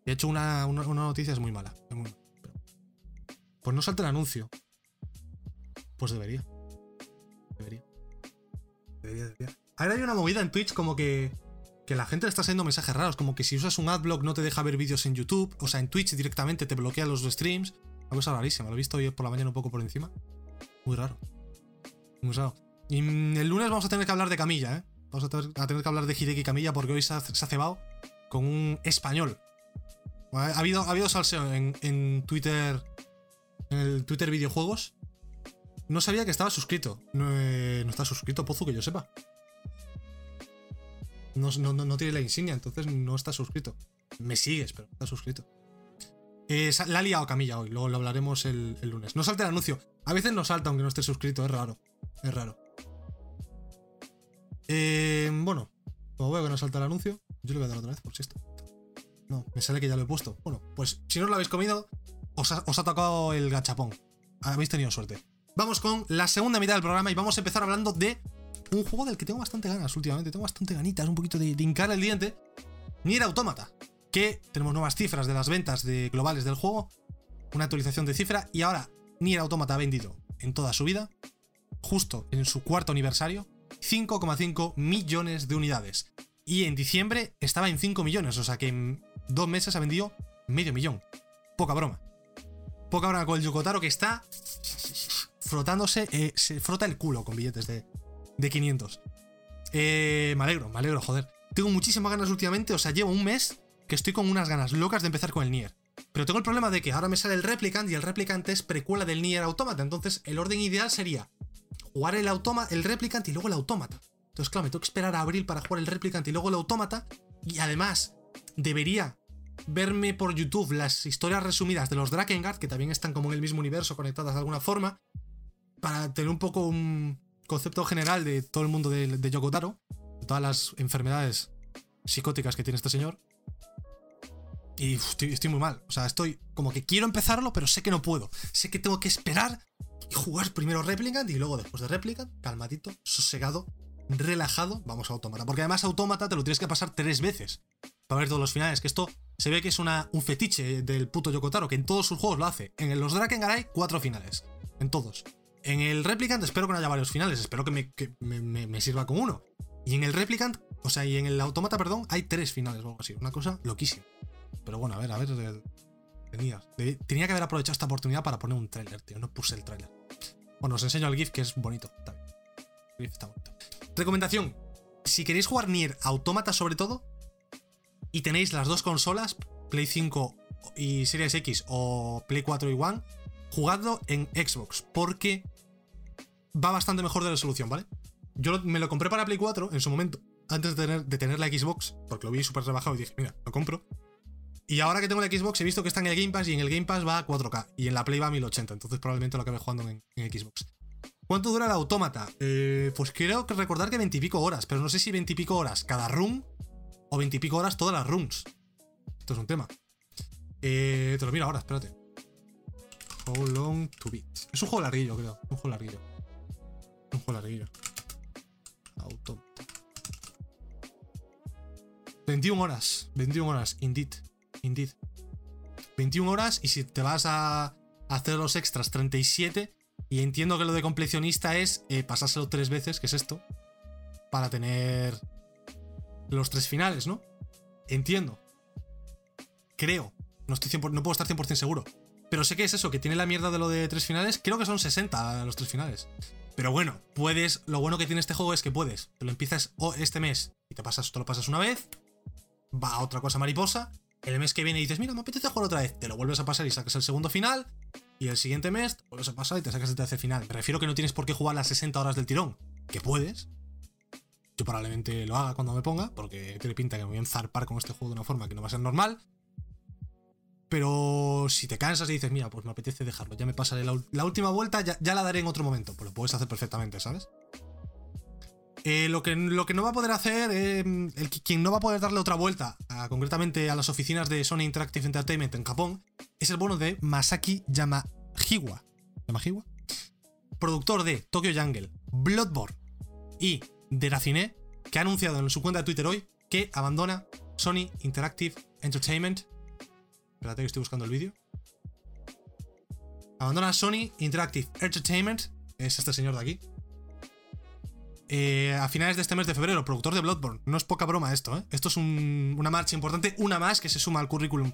De hecho, una, noticia es muy mala. Pues no salta el anuncio. Pues debería. Debería. Debería, debería. Ahora hay una movida en Twitch como que. Que la gente le está haciendo mensajes raros, como que si usas un adblock no te deja ver vídeos en YouTube, o sea, en Twitch directamente te bloquea los streams. Una cosa rarísima, lo he visto hoy por la mañana un poco por encima. Muy raro. Muy raro. Y mm, el lunes vamos a tener que hablar de Camilla, ¿eh? Vamos a tener, que hablar de Hideki Camilla porque hoy se ha, cebado con un español. Ha habido, ha habido salseo en, Twitter. En el Twitter videojuegos. No sabía que estaba suscrito. No, eh, está suscrito, Pozu, que yo sepa. No, tiene la insignia, entonces no está suscrito. Me sigues, pero no está suscrito. Eh, la ha liado Camilla hoy, luego lo hablaremos el, el, lunes. No salte el anuncio. A veces no salta aunque no esté suscrito, es raro. Es raro. Eh, bueno, como veo que no salta el anuncio, yo le voy a dar otra vez por si esto. No, me sale que ya lo he puesto. Bueno, pues si no lo habéis comido, os ha, tocado el gachapón. Habéis tenido suerte. Vamos con la segunda mitad del programa y vamos a empezar hablando de un juego del que tengo bastante ganas últimamente. Tengo bastante ganitas, un poquito de, hincar el diente. Nier Automata. Que tenemos nuevas cifras de las ventas de globales del juego. Una actualización de cifra. Y ahora Nier Automata ha vendido en toda su vida. Justo en su cuarto aniversario. 5,5 millones de unidades. Y en diciembre estaba en 5 millones, o sea que en dos meses ha vendido medio millón. Poca broma. Poca broma con el Yokotaro que está frotándose, eh, se frota el culo con billetes de, de 500. Eh, me alegro, me alegro, joder. Tengo muchísimas ganas últimamente, o sea, llevo un mes que estoy con unas ganas locas de empezar con el Nier. Pero tengo el problema de que ahora me sale el Replicant y el Replicant es precuela del Nier Automata, entonces el orden ideal sería jugar el replicant y luego el autómata. Entonces, claro, me tengo que esperar a abril para jugar el replicant y luego el autómata. Y además, debería verme por YouTube las historias resumidas de los Drakengard, que también están como en el mismo universo, conectadas de alguna forma, para tener un poco un concepto general de todo el mundo de, de Yokotaro, de todas las enfermedades psicóticas que tiene este señor. Y estoy, muy mal. O sea, estoy como que quiero empezarlo, pero sé que no puedo. Sé que tengo que esperar y jugar primero Replicant y luego después de Replicant, calmadito, sosegado, relajado, vamos a Autómata. Porque además Autómata te lo tienes que pasar tres veces para ver todos los finales. Que esto se ve que es una, un fetiche del puto Yokotaro, que en todos sus juegos lo hace. En los Drakengard hay cuatro finales. En todos. En el Replicant espero que no haya varios finales, espero que me, me, sirva con uno. Y en el Replicant, o sea, y en el Autómata, perdón, hay tres finales o algo así. Una cosa loquísima. Pero bueno, a ver, a ver. Tenía, tenía que haber aprovechado esta oportunidad para poner un tráiler, tío. No puse el tráiler. Bueno, os enseño el GIF que es bonito. El GIF está bonito. Recomendación: si queréis jugar Nier Automata sobre todo, y tenéis las dos consolas, Play 5 y Series X o Play 4 y One, jugadlo en Xbox, porque va bastante mejor de resolución, ¿vale? Yo me lo compré para Play 4 en su momento, antes de tener, de tener la Xbox, porque lo vi súper rebajado y dije, mira, lo compro. Y ahora que tengo la Xbox he visto que está en el Game Pass y en el Game Pass va a 4K y en la Play va a 1080, entonces probablemente lo acabe jugando en, Xbox. ¿Cuánto dura el autómata? Eh, pues creo que recordar que 20 y pico horas, pero no sé si 20 y pico horas cada run o 20 y pico horas todas las runs. Esto es un tema. Eh, te lo miro ahora, espérate. How long to beat. Es un juego larguillo, creo. Un juego larguillo. Un juego larguillo. Autómata. 21 horas. 21 horas, indeed. Indeed. 21 horas y si te vas a hacer los extras, 37. Y entiendo que lo de completionista es eh, pasárselo tres veces, que es esto, para tener los tres finales, ¿no? Entiendo. Creo. No, estoy no puedo estar 100% seguro. Pero sé que es eso, que tiene la mierda de lo de tres finales. Creo que son 60 los tres finales. Pero bueno, puedes. Lo bueno que tiene este juego es que puedes. Te lo empiezas este mes y te, pasas, te lo pasas una vez. Va a otra cosa mariposa. El mes que viene dices, mira, me apetece jugar otra vez. Te lo vuelves a pasar y sacas el segundo final. Y el siguiente mes te vuelves a pasar y te sacas el tercer final. Me refiero que no tienes por qué jugar las 60 horas del tirón. Que puedes. Yo probablemente lo haga cuando me ponga, porque tiene pinta que me voy a enzarpar con este juego de una forma que no va a ser normal. Pero si te cansas y dices, mira, pues me apetece dejarlo, ya me pasaré la, última vuelta, ya, la daré en otro momento. Pues lo puedes hacer perfectamente, ¿sabes? Eh, lo, que, lo que no va a poder hacer, eh, el, quien no va a poder darle otra vuelta, concretamente a las oficinas de Sony Interactive Entertainment en Japón, es el bono de Masaki Yamahiwa. ¿Yamahiwa? Productor de Tokyo Jungle, Bloodborne y de Racine, que ha anunciado en su cuenta de Twitter hoy que abandona Sony Interactive Entertainment Espérate que estoy buscando el vídeo. Abandona Sony Interactive Entertainment. Es este señor de aquí. Eh, a finales de este mes de febrero, productor de Bloodborne. No es poca broma esto, ¿eh? Esto es una marcha importante, una más que se suma al currículum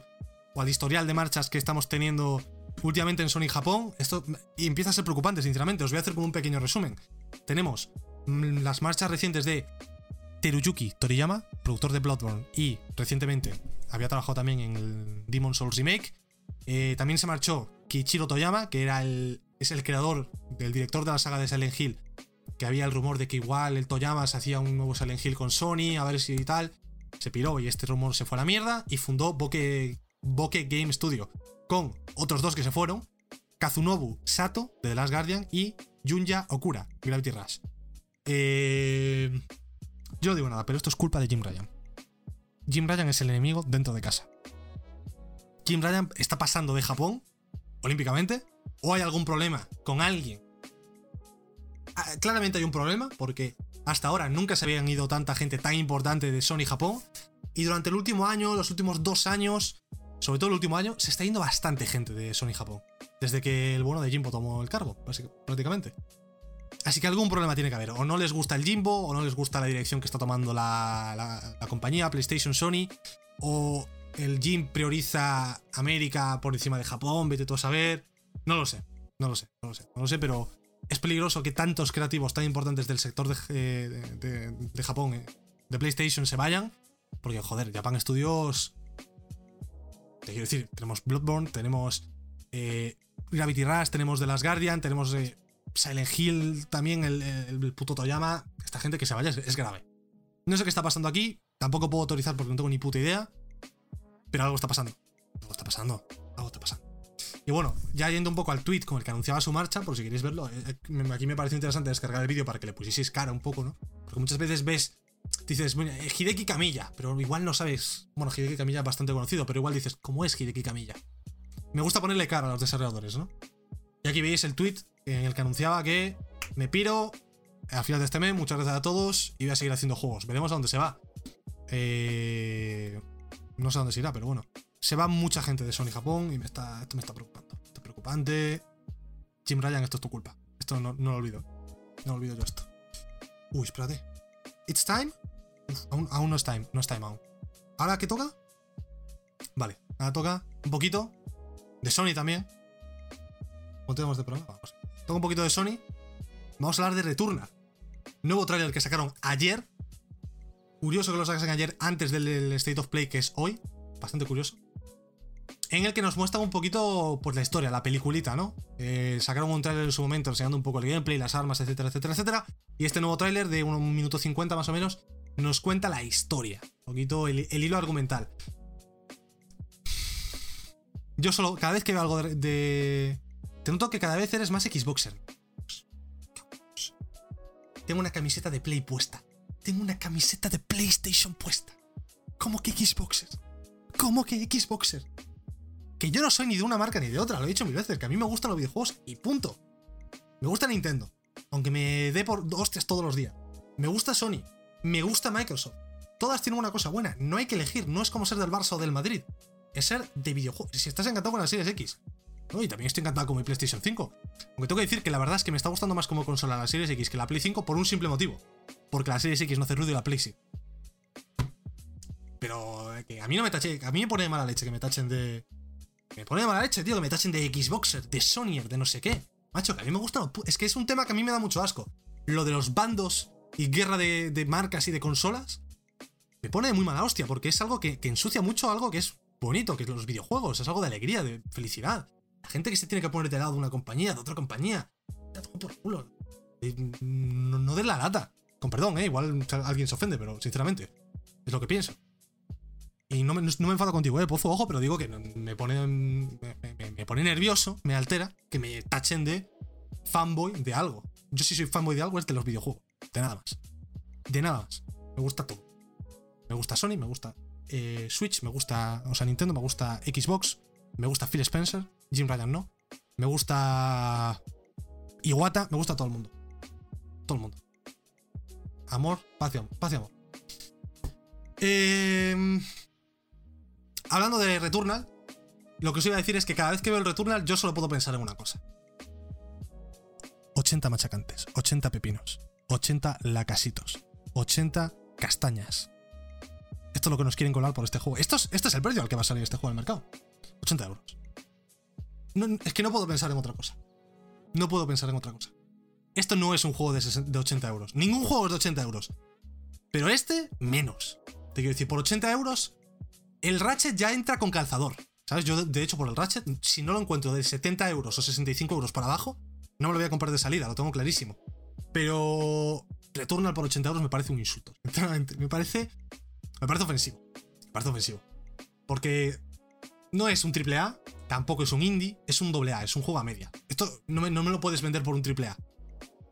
o al historial de marchas que estamos teniendo últimamente en Sony Japón. Esto y empieza a ser preocupante, sinceramente. Os voy a hacer como un pequeño resumen. Tenemos mm, las marchas recientes de Teruyuki Toriyama, productor de Bloodborne, y recientemente había trabajado también en el Demon Souls Remake. Eh, también se marchó Kichiro Toyama, que era el, es el creador, del director de la saga de Silent Hill, que había el rumor de que igual el Toyama se hacía un nuevo Silent Hill con Sony, a ver si y tal. Se piró y este rumor se fue a la mierda y fundó Bokeh, Bokeh Game Studio, con otros dos que se fueron, Kazunobu Sato, de The Last Guardian, y Junya Okura, Gravity Rush. Eh, yo no digo nada, pero esto es culpa de Jim Ryan. Jim Ryan es el enemigo dentro de casa. Jim Ryan está pasando de Japón olímpicamente o hay algún problema con alguien. Ah, claramente hay un problema porque hasta ahora nunca se habían ido tanta gente tan importante de Sony Japón y durante el último año, los últimos dos años, sobre todo el último año, se está yendo bastante gente de Sony Japón. Desde que el bueno de Jimbo tomó el cargo, prácticamente. Así que algún problema tiene que haber. O no les gusta el Jimbo, o no les gusta la dirección que está tomando la, compañía, PlayStation, Sony, o el Jim prioriza América por encima de Japón, vete tú a saber. No lo sé, no lo sé, no lo sé, no lo sé, pero es peligroso que tantos creativos tan importantes del sector de, eh, Japón, eh, de PlayStation, se vayan, porque joder, Japan Studios. Te quiero decir, tenemos Bloodborne, tenemos eh, Gravity Rush, tenemos The Last Guardian, tenemos Silent Hill también, el, puto Toyama, esta gente que se vaya es, grave. No sé qué está pasando aquí, tampoco puedo autorizar porque no tengo ni puta idea, pero algo está pasando. Algo está pasando, algo está pasando. Y bueno, ya yendo un poco al tweet con el que anunciaba su marcha, por si queréis verlo, eh, eh, aquí me pareció interesante descargar el vídeo para que le pusieseis cara un poco, ¿no? Porque muchas veces ves, dices, eh, Hideki Camilla, pero igual no sabes. Bueno, Hideki Camilla es bastante conocido, pero igual dices, ¿cómo es Hideki Camilla? Me gusta ponerle cara a los desarrolladores, ¿no? Y aquí veis el tweet en el que anunciaba que me piro a final de este mes. Muchas gracias a todos y voy a seguir haciendo juegos. Veremos a dónde se va. Eh, no sé a dónde se irá, pero bueno. Se va mucha gente de Sony Japón y me está, esto me está preocupando. Esto es preocupante. Jim Ryan, esto es tu culpa. Esto no, lo olvido. No olvido yo esto. Uy, espérate. ¿It's time? aún, aún no es time. No es time aún. ¿Ahora qué toca? Vale, ahora toca un poquito. De Sony también. ¿Cuánto tenemos de programa? Vamos. Tengo un poquito de Sony. Vamos a hablar de Returnal. Nuevo trailer que sacaron ayer. Curioso que lo sacasen ayer antes del State of Play que es hoy. Bastante curioso. En el que nos muestra un poquito pues, la historia, la peliculita, ¿no? Eh, sacaron un trailer en su momento enseñando un poco el gameplay, las armas, etcétera, etcétera, etcétera. Y este nuevo trailer de un minuto 50 más o menos nos cuenta la historia. Un poquito el, hilo argumental. Yo solo, cada vez que veo algo de, te noto que cada vez eres más Xboxer. Tengo una camiseta de Play puesta. Tengo una camiseta de PlayStation puesta. ¿Cómo que Xboxer? ¿Cómo que Xboxer? Que yo no soy ni de una marca ni de otra, lo he dicho mil veces, que a mí me gustan los videojuegos y punto. Me gusta Nintendo, aunque me dé por hostias todos los días. Me gusta Sony, me gusta Microsoft. todas tienen una cosa buena. No hay que elegir, no es como ser del Barça o del Madrid. Es ser de videojuegos. Si estás encantado con la Series X. ¿no? Y también estoy encantado con mi PlayStation 5. Aunque tengo que decir que la verdad es que me está gustando más como consola la Series X que la Play 5 por un simple motivo. Porque la Series X no hace ruido y la Play sí. Pero eh, que a mí no me tache. A mí me pone mala leche que me tachen de. Me pone de mala leche, tío, que me tachen de Xboxer, de Sonyer, de no sé qué. Macho, que a mí me gusta. Es que es un tema que a mí me da mucho asco. Lo de los bandos y guerra de, marcas y de consolas. Me pone de muy mala hostia, porque es algo que, ensucia mucho algo que es bonito, que es los videojuegos, es algo de alegría, de felicidad. La gente que se tiene que poner de lado de una compañía, de otra compañía. por culo. No, no de la lata. Con perdón, ¿eh? Igual alguien se ofende, pero sinceramente, es lo que pienso. Y no me, no enfado contigo, ¿eh? Pozo ojo, pero digo que me pone, me, pone nervioso, me altera que me tachen de fanboy de algo. Yo si soy fanboy de algo es de los videojuegos. De nada más. De nada más. Me gusta todo. Me gusta Sony, me gusta eh, Switch, me gusta, o sea, Nintendo, me gusta Xbox, me gusta Phil Spencer, Jim Ryan no. Me gusta Iwata, me gusta todo el mundo. Todo el mundo. Amor, paz amor. Paz y amor. Eh, hablando de Returnal, lo que os iba a decir es que cada vez que veo el Returnal yo solo puedo pensar en una cosa. 80 machacantes, 80 pepinos, 80 lacasitos, 80 castañas. Esto es lo que nos quieren colar por este juego. Esto es, este es el precio al que va a salir este juego al mercado. 80 euros. es que no puedo pensar en otra cosa. No puedo pensar en otra cosa. Esto no es un juego de, de 80 euros. Ningún juego es de 80 euros. Pero este, menos. Te quiero decir, por 80 euros el Ratchet ya entra con calzador. ¿Sabes? Yo, de hecho, por el Ratchet, si no lo encuentro de 70 euros o 65 euros para abajo, no me lo voy a comprar de salida, lo tengo clarísimo. Pero Returnal por 80 euros me parece un insulto. [laughs] Me parece. Me parece ofensivo. Me parece ofensivo. Porque no es un AAA, tampoco es un indie, es un AA, es un juego a media. Esto no me, no me lo puedes vender por un AAA.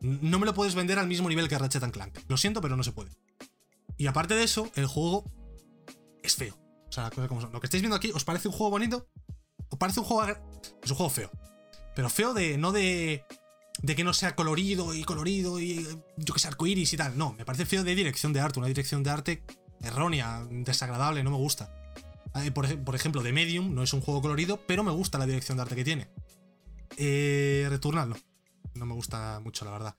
No me lo puedes vender al mismo nivel que Ratchet Clank. Lo siento, pero no se puede. Y aparte de eso, el juego es feo. O sea, como Lo que estáis viendo aquí, ¿os parece un juego bonito? ¿Os parece un juego. Es un juego feo. Pero feo de. No de. De que no sea colorido y colorido y. Yo que sé, arcoiris y tal. No, me parece feo de dirección de arte. Una dirección de arte errónea, desagradable, no me gusta. Eh, por, ejemplo, de Medium no es un juego colorido, pero me gusta la dirección de arte que tiene. Eh, Returnal no. No me gusta mucho, la verdad.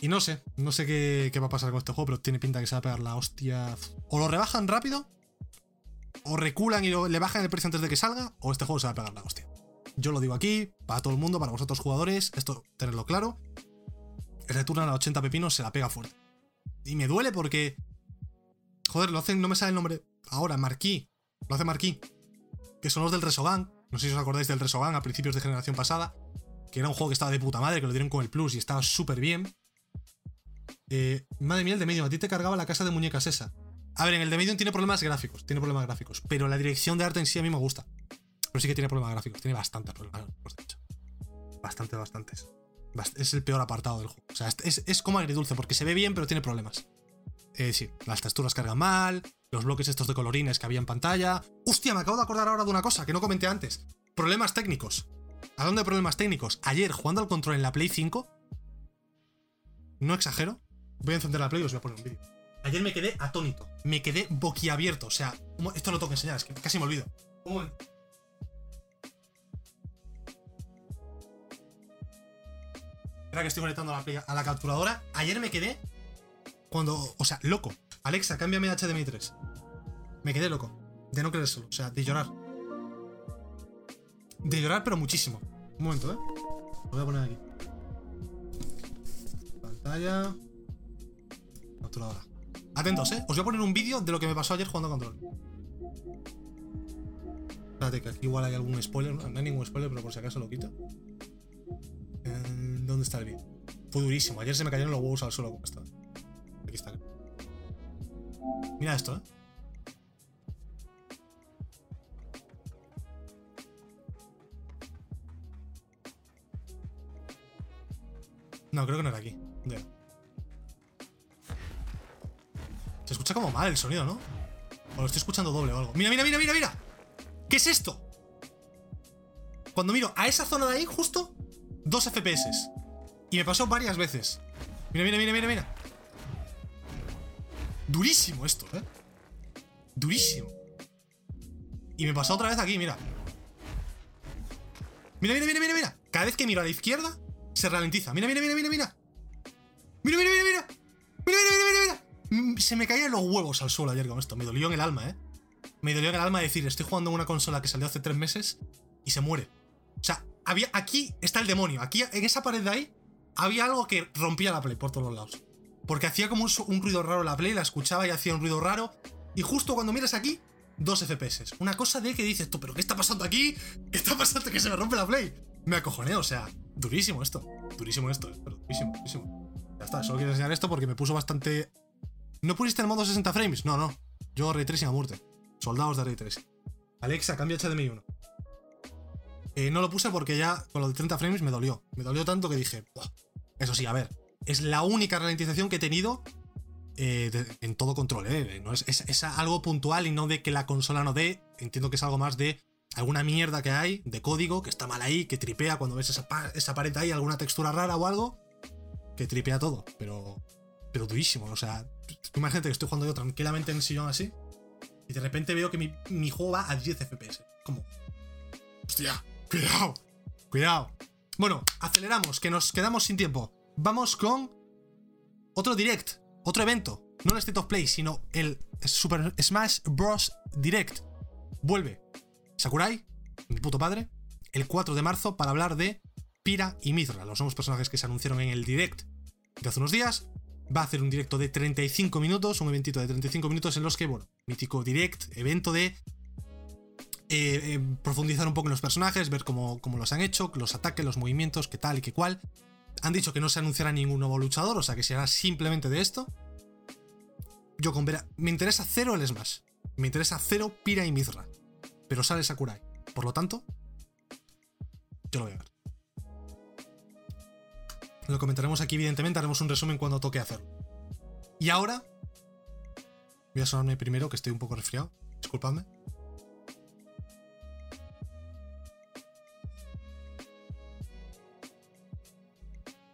Y no sé, no sé qué, qué, va a pasar con este juego, pero tiene pinta que se va a pegar la hostia. O lo rebajan rápido, o reculan y le bajan el precio antes de que salga, o este juego se va a pegar la hostia. Yo lo digo aquí, para todo el mundo, para vosotros jugadores, esto tenerlo claro. El Returnal a 80 pepinos se la pega fuerte. Y me duele porque. Joder, lo hacen, no me sale el nombre. Ahora, Marquis. Lo hace Marquis. Que son los del Resogan. No sé si os acordáis del Resogan a principios de generación pasada. Que era un juego que estaba de puta madre, que lo dieron con el Plus y estaba súper bien. Eh, madre mía, el de medio, a ti te cargaba la casa de muñecas esa. A ver, en el de Medium tiene problemas gráficos, tiene problemas gráficos, pero la dirección de arte en sí a mí me gusta. Pero sí que tiene problemas gráficos, tiene bastantes problemas gráficos, de hecho. Bastante, bastantes. Es el peor apartado del juego. O sea, es, como agridulce, porque se ve bien, pero tiene problemas. Eh, sí, las texturas cargan mal, los bloques estos de colorines que había en pantalla. ¡Hostia! Me acabo de acordar ahora de una cosa que no comenté antes. Problemas técnicos. Hablando de problemas técnicos, ayer jugando al control en la Play 5, no exagero, voy a encender la Play y os voy a poner un vídeo. Ayer me quedé atónito. Me quedé boquiabierto. O sea, esto lo tengo que enseñar, es que casi me olvido. Un momento. Espera que estoy conectando a la, a la capturadora. Ayer me quedé cuando. O sea, loco. Alexa, cámbiame HDMI 3. Me quedé loco. De no creérselo. O sea, de llorar. De llorar, pero muchísimo. Un momento, ¿eh? Lo voy a poner aquí. Pantalla. Capturadora. Atentos, ¿eh? Os voy a poner un vídeo de lo que me pasó ayer jugando a control. Espérate, que aquí igual hay algún spoiler. No, hay ningún spoiler, pero por si acaso lo quito. Eh, ¿Dónde está el vídeo? Fue durísimo. Ayer se me cayeron los huevos al suelo estaba. Aquí está. Mira esto, ¿eh? No, creo que no era aquí. Se escucha como mal el sonido, ¿no? O lo estoy escuchando doble o algo. Mira, mira, mira, mira, mira. ¿Qué es esto? Cuando miro a esa zona de ahí, justo, dos FPS. Y me pasó varias veces. Mira, mira, mira, mira, mira. Durísimo esto, ¿eh? Durísimo. Y me pasó otra vez aquí, mira. Mira, mira, mira, mira, mira. Cada vez que miro a la izquierda, se ralentiza. Mira, mira, mira, mira, mira. Mira, mira, mira, mira. Mira, mira, mira, mira. Se me caían los huevos al suelo ayer con esto. Me dolió en el alma, ¿eh? Me dolió en el alma decir, estoy jugando en una consola que salió hace tres meses y se muere. O sea, había, aquí está el demonio. Aquí, en esa pared de ahí, había algo que rompía la Play por todos lados. Porque hacía como un, ruido raro la Play, la escuchaba y hacía un ruido raro. Y justo cuando miras aquí, dos FPS. Una cosa de que dices tú, ¿pero qué está pasando aquí? ¿Qué está pasando? Que se me rompe la Play. Me acojoné, o sea, durísimo esto. Durísimo esto, eh, pero durísimo, durísimo. Ya está, solo quiero enseñar esto porque me puso bastante. ¿No pusiste el modo 60 frames? No, no. Yo Ray Tracing a muerte. Soldados de Ray Tracing. Alexa, cambia HDMI 1. Eh, no lo puse porque ya con lo de 30 frames me dolió. Me dolió tanto que dije, eso sí, a ver, es la única ralentización que he tenido eh, en todo control. ¿eh? No es, es, algo puntual y no de que la consola no dé. Entiendo que es algo más de alguna mierda que hay de código que está mal ahí, que tripea cuando ves esa, esa pared ahí, alguna textura rara o algo, que tripea todo. Pero, pero durísimo. O sea, imagínate que estoy jugando yo tranquilamente en el sillón así y de repente veo que mi, mi juego va a 10 FPS. Como, hostia, cuidado, cuidado. Bueno, aceleramos, que nos quedamos sin tiempo. Vamos con otro direct, otro evento. No el State of Play, sino el Super Smash Bros. Direct. Vuelve Sakurai, mi puto padre, el 4 de marzo para hablar de Pira y Mithra, los nuevos personajes que se anunciaron en el direct de hace unos días. Va a hacer un directo de 35 minutos, un eventito de 35 minutos en los que, bueno, mítico direct, evento de eh, eh, profundizar un poco en los personajes, ver cómo, los han hecho, los ataques, los movimientos, qué tal y qué cual. Han dicho que no se anunciará ningún nuevo luchador, o sea que será simplemente de esto. Yo con Vera. Me interesa cero el Smash. Me interesa cero Pira y Mizra. Pero sale Sakurai. Por lo tanto, yo lo voy a ver. Lo comentaremos aquí, evidentemente, haremos un resumen cuando toque hacerlo. Y ahora. Voy a sonarme primero, que estoy un poco resfriado. Disculpadme.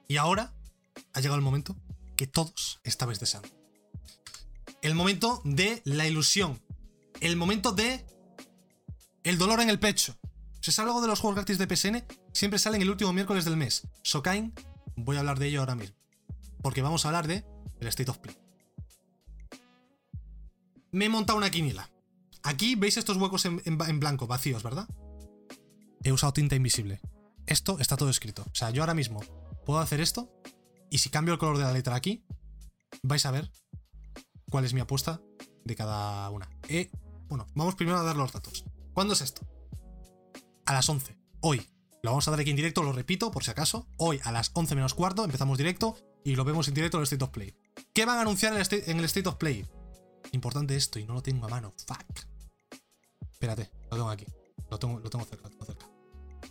Y ahora ha llegado el momento que todos estabais deseando. El momento de la ilusión. El momento de el dolor en el pecho. Si es algo de los juegos gratis de PSN, siempre salen el último miércoles del mes. Sokain, voy a hablar de ello ahora mismo. Porque vamos a hablar de el State of Play. Me he montado una quiniela. Aquí veis estos huecos en, blanco, vacíos, ¿verdad? He usado tinta invisible. Esto está todo escrito. O sea, yo ahora mismo puedo hacer esto y si cambio el color de la letra aquí, vais a ver cuál es mi apuesta de cada una. Eh, bueno, vamos primero a dar los datos. ¿Cuándo es esto? A las 11. Hoy. Lo vamos a dar aquí en directo, lo repito por si acaso. Hoy a las 11 menos cuarto empezamos directo y lo vemos en directo en el State of Play. ¿Qué van a anunciar en el State, of Play? Importante esto y no lo tengo a mano. Fuck. Espérate, lo tengo aquí. Lo tengo, lo tengo cerca, lo tengo cerca.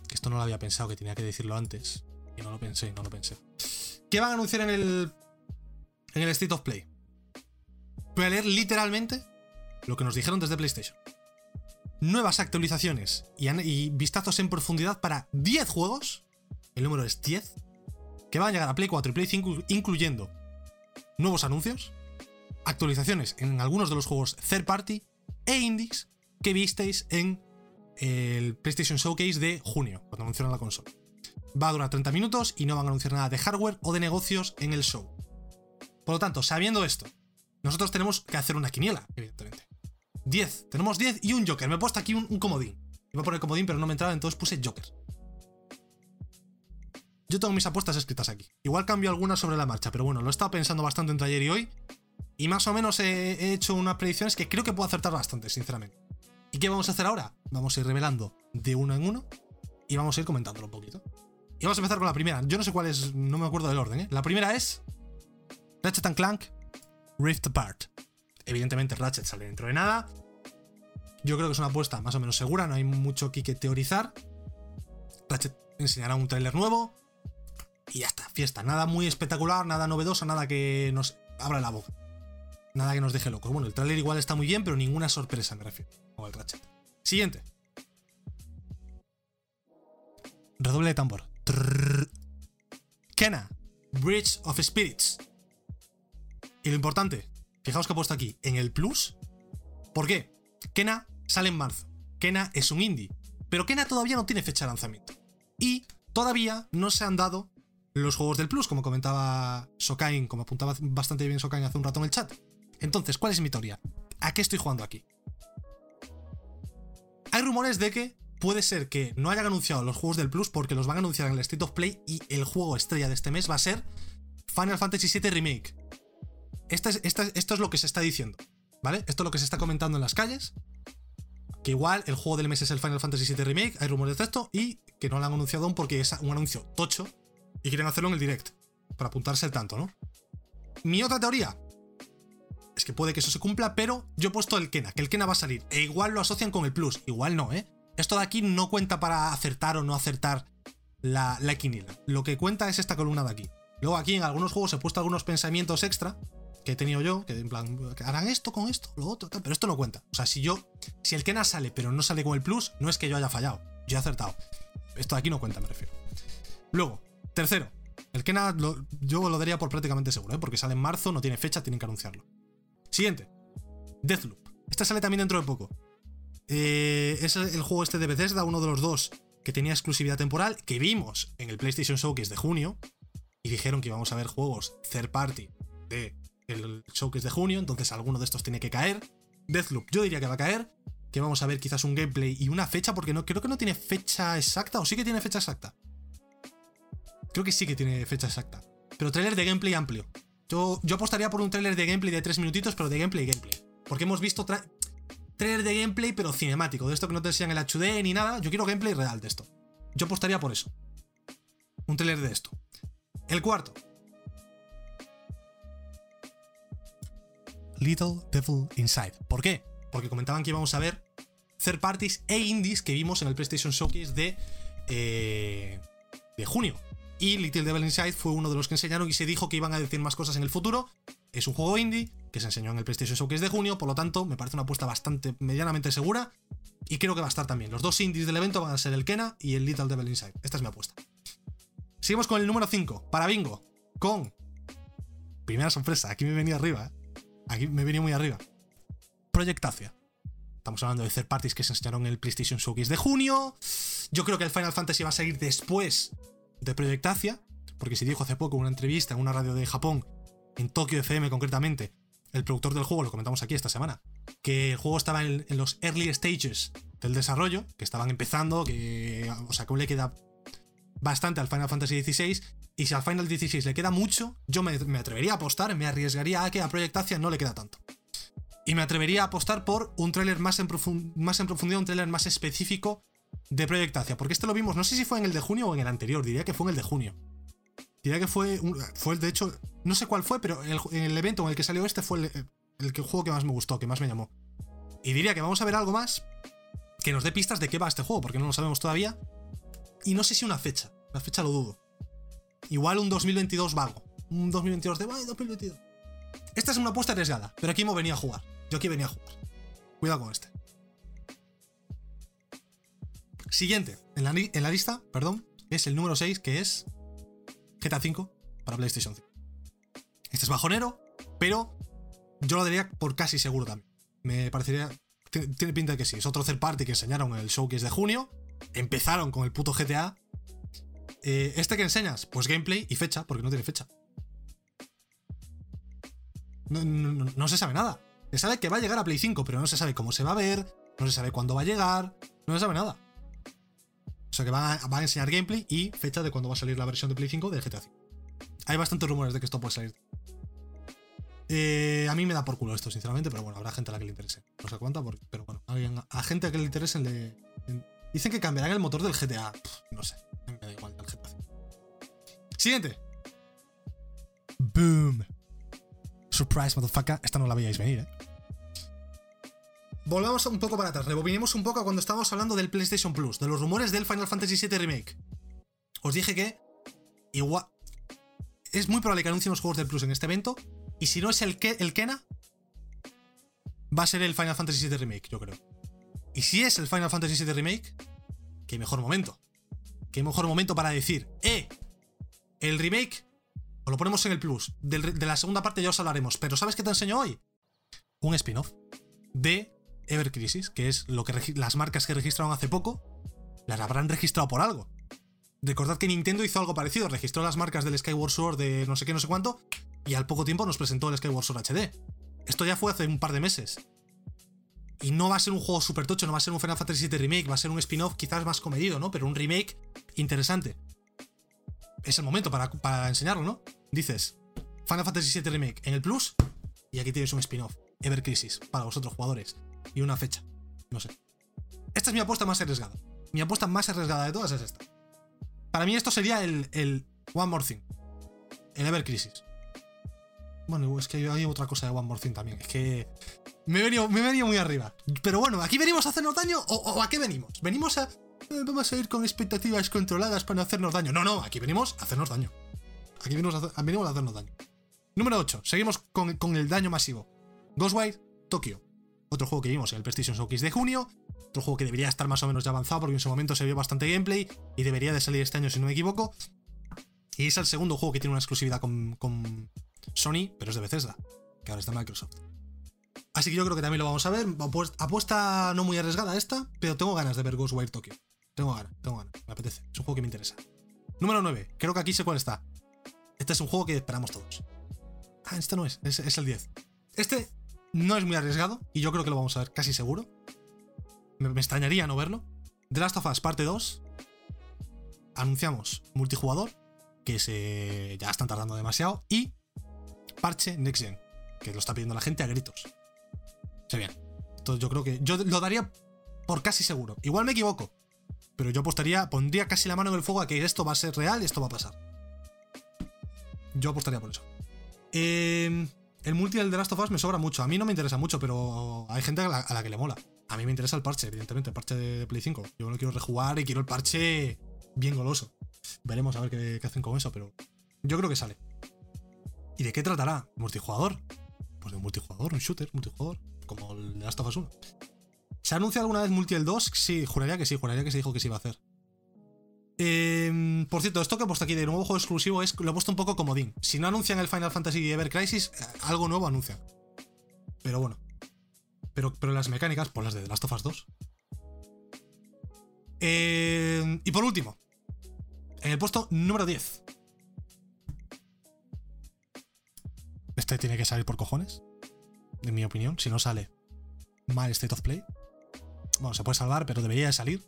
Que esto no lo había pensado, que tenía que decirlo antes no lo pensé, no lo pensé. ¿Qué van a anunciar en el. en el State of Play? Voy a leer literalmente lo que nos dijeron desde PlayStation. Nuevas actualizaciones y, vistazos en profundidad para 10 juegos. El número es 10. Que van a llegar a Play 4 y Play 5, incluyendo nuevos anuncios, actualizaciones en algunos de los juegos third party e indies que visteis en el PlayStation Showcase de junio, cuando anunciaron la consola. Va a durar 30 minutos y no van a anunciar nada de hardware o de negocios en el show. Por lo tanto, sabiendo esto, nosotros tenemos que hacer una quiniela, evidentemente. 10, tenemos 10 y un Joker. Me he puesto aquí un, comodín. Iba a poner comodín, pero no me entraba, entonces puse Joker. Yo tengo mis apuestas escritas aquí. Igual cambio algunas sobre la marcha, pero bueno, lo he estado pensando bastante entre ayer y hoy. Y más o menos he, he hecho unas predicciones que creo que puedo acertar bastante, sinceramente. ¿Y qué vamos a hacer ahora? Vamos a ir revelando de uno en uno y vamos a ir comentándolo un poquito. Y vamos a empezar con la primera. Yo no sé cuál es, no me acuerdo del orden. ¿eh? La primera es Ratchet Clank Rift Apart. Evidentemente Ratchet sale dentro de nada. Yo creo que es una apuesta más o menos segura, no hay mucho que teorizar. Ratchet enseñará un tráiler nuevo y ya está, fiesta. Nada muy espectacular, nada novedoso, nada que nos abra la boca. Nada que nos deje locos. Bueno, el tráiler igual está muy bien, pero ninguna sorpresa me refiero. Como el Ratchet. Siguiente. Redoble de tambor. Kena, Bridge of Spirits. Y lo importante, fijaos que he puesto aquí, en el plus, ¿Por qué? Kena sale en marzo. Kena es un indie. Pero Kena todavía no tiene fecha de lanzamiento. Y todavía no se han dado los juegos del Plus, como comentaba Sokain, como apuntaba bastante bien Sokain hace un rato en el chat. Entonces, ¿cuál es mi teoría? ¿A qué estoy jugando aquí? Hay rumores de que puede ser que no hayan anunciado los juegos del Plus porque los van a anunciar en el State of Play y el juego estrella de este mes va a ser Final Fantasy VII Remake. Es, esto es lo que se está diciendo, ¿vale? Esto es lo que se está comentando en las calles. Que igual el juego del mes es el Final Fantasy VII Remake, hay rumores de esto, y que no lo han anunciado aún porque es un anuncio tocho y quieren hacerlo en el direct, para apuntarse tanto, ¿no? Mi otra teoría es que puede que eso se cumpla, pero yo he puesto el Kena, que el Kena va a salir, e igual lo asocian con el Plus, igual no, ¿eh? Esto de aquí no cuenta para acertar o no acertar la, la. Lo que cuenta es esta columna de aquí. Luego aquí en algunos juegos he puesto algunos pensamientos extra que he tenido yo, que en plan, harán esto con esto, lo otro, tal, pero esto no cuenta. O sea, si yo, si el Kena sale pero no sale con el plus, no es que yo haya fallado, yo he acertado. Esto de aquí no cuenta, me refiero. Luego, tercero, el Kena yo lo daría por prácticamente seguro, ¿eh? porque sale en marzo, no tiene fecha, tienen que anunciarlo. Siguiente, Deathloop. Este sale también dentro de poco. Eh, es el juego este de Bethesda, uno de los dos que tenía exclusividad temporal, que vimos en el PlayStation Showcase de junio, y dijeron que íbamos a ver juegos third party de el showcase de junio, entonces alguno de estos tiene que caer. Deathloop, yo diría que va a caer, que vamos a ver quizás un gameplay y una fecha, porque no, creo que no tiene fecha exacta, o sí que tiene fecha exacta. Creo que sí que tiene fecha exacta. Pero trailer de gameplay amplio. Yo, yo apostaría por un trailer de gameplay de 3 minutitos, pero de gameplay gameplay. Porque hemos visto trailer de gameplay, pero cinemático. De esto que no te enseñan el HD ni nada. Yo quiero gameplay real de esto. Yo apostaría por eso. Un trailer de esto. El cuarto. Little Devil Inside. ¿Por qué? Porque comentaban que íbamos a ver third parties e indies que vimos en el PlayStation Showcase de, eh, de junio. Y Little Devil Inside fue uno de los que enseñaron y se dijo que iban a decir más cosas en el futuro. Es un juego indie que se enseñó en el PlayStation Showcase de junio, por lo tanto, me parece una apuesta bastante medianamente segura. Y creo que va a estar también. Los dos indies del evento van a ser el Kena y el Little Devil Inside. Esta es mi apuesta. Seguimos con el número 5, para Bingo, con. Primera sorpresa, aquí me venía arriba, ¿eh? Aquí me venía muy arriba. Projectacia. Estamos hablando de third parties que se enseñaron en el PlayStation Showcase de junio. Yo creo que el Final Fantasy va a salir después de Projectacia, porque se dijo hace poco en una entrevista en una radio de Japón, en Tokyo FM concretamente, el productor del juego, lo comentamos aquí esta semana, que el juego estaba en, los early stages del desarrollo, que estaban empezando, que, o sea, que aún le queda bastante al Final Fantasy XVI y si al Final 16 le queda mucho, yo me, atrevería a apostar, me arriesgaría a que a Project no le queda tanto. Y me atrevería a apostar por un tráiler más, en más en profundidad, un tráiler más específico de Project porque este lo vimos, no sé si fue en el de junio o en el anterior, diría que fue en el de junio. Diría que fue, fue de hecho, no sé cuál fue, pero en el evento en el que salió este fue el, el, juego que más me gustó, que más me llamó. Y diría que vamos a ver algo más que nos dé pistas de qué va este juego, porque no lo sabemos todavía. Y no sé si una fecha, la fecha lo dudo. Igual un 2022 vago. Un 2022 de, 2022. Esta es una apuesta arriesgada, pero aquí me venía a jugar. Yo aquí venía a jugar. Cuidado con este. Siguiente, en la, en la lista, perdón, es el número 6, que es GTA V para PlayStation 5. Este es bajonero, pero yo lo daría por casi seguro también. Me parecería. Tiene pinta de que sí. Es otro third party que enseñaron en el showcase de junio. Empezaron con el puto GTA eh, ¿Este que enseñas? Pues gameplay y fecha, porque no tiene fecha. No, se sabe nada. Se sabe que va a llegar a Play 5, pero no se sabe cómo se va a ver, no se sabe cuándo va a llegar, no se sabe nada. O sea que va a, enseñar gameplay y fecha de cuándo va a salir la versión de Play 5 del GTA 5. Hay bastantes rumores de que esto puede salir. Eh, a mí me da por culo esto, sinceramente, pero bueno, habrá gente a la que le interese. No sé cuánta, pero bueno, a, gente a que le interese le, Dicen que cambiarán el motor del GTA. no sé me da igual Siguiente. Boom. Surprise, motherfucker. Esta no la veíais venir, ¿eh? Volvamos un poco para atrás. Rebobinemos un poco cuando estábamos hablando del PlayStation Plus, de los rumores del Final Fantasy VII Remake. Os dije que. Igual. Es muy probable que anuncien los juegos del Plus en este evento. Y si no es el, el Kena, va a ser el Final Fantasy VII Remake, yo creo. Y si es el Final Fantasy VII Remake, qué mejor momento qué mejor momento para decir, eh, el remake, o lo ponemos en el plus, de la segunda parte ya os hablaremos, pero ¿sabes qué te enseño hoy? Un spin-off de Ever Crisis, que es lo que las marcas que registraron hace poco, las habrán registrado por algo. Recordad que Nintendo hizo algo parecido, registró las marcas del Skyward Sword de no sé qué, no sé cuánto, y al poco tiempo nos presentó el Skyward Sword HD. Esto ya fue hace un par de meses. Y no va a ser un juego super tocho, no va a ser un Final Fantasy VII Remake, va a ser un spin-off quizás más comedido, ¿no? Pero un remake interesante. Es el momento para, para enseñarlo, ¿no? Dices, Final Fantasy VII Remake en el Plus, y aquí tienes un spin-off, Ever Crisis, para vosotros jugadores. Y una fecha. No sé. Esta es mi apuesta más arriesgada. Mi apuesta más arriesgada de todas es esta. Para mí esto sería el, el One More Thing. El Ever Crisis. Bueno, es que hay otra cosa de One More Thing también. Es que me he venido, me muy arriba. Pero bueno, ¿aquí venimos a hacernos daño o, a qué venimos? ¿Venimos a... Eh, vamos a ir con expectativas controladas para no hacernos daño? No, no, aquí venimos a hacernos daño. Aquí venimos a, venimos a hacernos daño. Número 8. Seguimos con, con el daño masivo. Ghostwire Tokyo. Otro juego que vimos en el PlayStation Showcase de junio. Otro juego que debería estar más o menos ya avanzado porque en su momento se vio bastante gameplay y debería de salir este año si no me equivoco. Y es el segundo juego que tiene una exclusividad con Sony, pero es de Bethesda, que ahora está Microsoft. Así que yo creo que también lo vamos a ver. Apuesta no muy arriesgada esta, pero tengo ganas de ver Ghostwire Tokyo. Tengo ganas, tengo ganas, me apetece. Es un juego que me interesa. Número 9. Creo que aquí sé cuál está. Este es un juego que esperamos todos. Ah, este no es, es, es el 10. Este no es muy arriesgado y yo creo que lo vamos a ver casi seguro. Me, extrañaría no verlo. The Last of Us parte 2. Anunciamos multijugador, que se ya están tardando demasiado. Y parche Next Gen, que lo está pidiendo la gente a gritos. Se bien. Entonces yo creo que yo lo daría por casi seguro. Igual me equivoco, pero yo apostaría, pondría casi la mano en el fuego a que esto va a ser real y esto va a pasar. Yo apostaría por eso. Eh, el multi del The Last of Us me sobra mucho. A mí no me interesa mucho, pero hay gente a la, que le mola. A mí me interesa el parche, evidentemente, el parche de Play 5. Yo lo quiero rejugar y quiero el parche bien goloso. Veremos a ver qué, hacen con eso, pero yo creo que sale. ¿Y de qué tratará? ¿Multijugador? Pues de un multijugador, un shooter, multijugador, como el de Last of Us 1. ¿Se anuncia alguna vez multi el 2? Sí, juraría que sí, juraría que se dijo que se iba a hacer. Em, por cierto, esto que he puesto aquí de nuevo juego exclusivo es lo he puesto un poco comodín. Si no anuncian el Final Fantasy Ever Crisis, eh, algo nuevo anuncian. Pero bueno. Pero, pero las mecánicas, pues las de The Last of Us 2. Em, y por último, en el puesto número 10. Este tiene que salir por cojones. En mi opinión. Si no sale, mal state of play. Bueno, se puede salvar, pero debería de salir.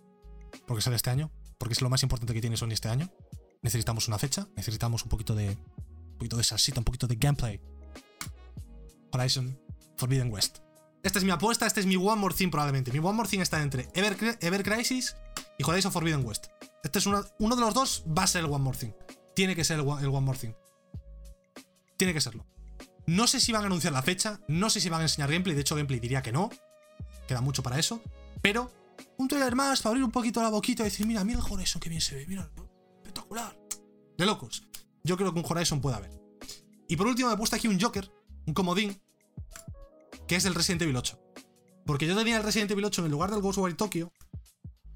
Porque sale este año porque es lo más importante que tiene Sony este año. Necesitamos una fecha, necesitamos un poquito de un poquito de salsita, un poquito de gameplay. Horizon Forbidden West. Esta es mi apuesta, este es mi One More Thing probablemente. Mi One More Thing está entre Ever, Crisis y Horizon Forbidden West. Este es uno, uno, de los dos, va a ser el One More Thing. Tiene que ser el One More Thing. Tiene que serlo. No sé si van a anunciar la fecha, no sé si van a enseñar gameplay, de hecho gameplay diría que no. Queda mucho para eso. Pero un trailer más para abrir un poquito la boquita y decir, mira, mira el Horizon que bien se ve, mira, espectacular. De locos. Yo creo que un Horizon puede haber. Y por último me he puesto aquí un Joker, un comodín, que es el Resident Evil 8. Porque yo tenía el Resident Evil 8 en el lugar del Ghostwire Tokyo.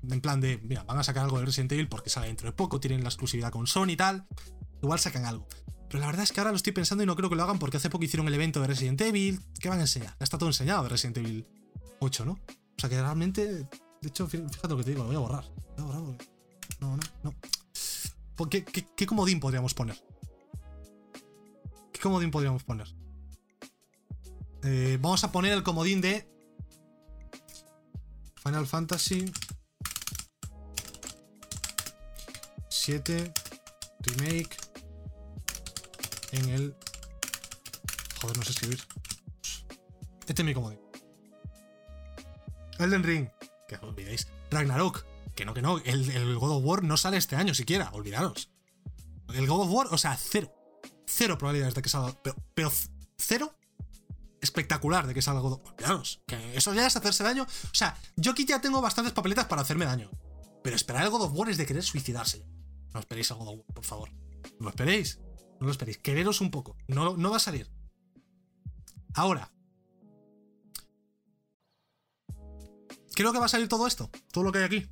En plan de, mira, van a sacar algo de Resident Evil porque sale dentro de poco, tienen la exclusividad con Sony y tal. Igual sacan algo. Pero la verdad es que ahora lo estoy pensando y no creo que lo hagan porque hace poco hicieron el evento de Resident Evil. ¿Qué van a enseñar? Está todo enseñado de Resident Evil 8, ¿no? O sea que realmente de hecho, fíjate lo que te digo, lo voy a borrar. No, no, no. ¿Qué, qué, comodín podríamos poner? ¿Qué comodín podríamos poner? Eh, vamos a poner el comodín de Final Fantasy 7 Remake en el... Joder, no sé escribir. Este es mi comodín. Elden Ring que os olvidéis. Ragnarok, que no, que no, el, God of War no sale este año siquiera, olvidaros. El God of War, o sea, cero. Cero probabilidades de que salga. Pero, pero cero espectacular de que salga God of War. Olvidaros. Que eso ya es hacerse daño. O sea, yo aquí ya tengo bastantes papeletas para hacerme daño. Pero esperar el God of War es de querer suicidarse. No esperéis al God of War, por favor. No esperéis. No lo esperéis. Quereros un poco. No, no va a salir. Ahora, Creo que va a salir todo esto, todo lo que hay aquí.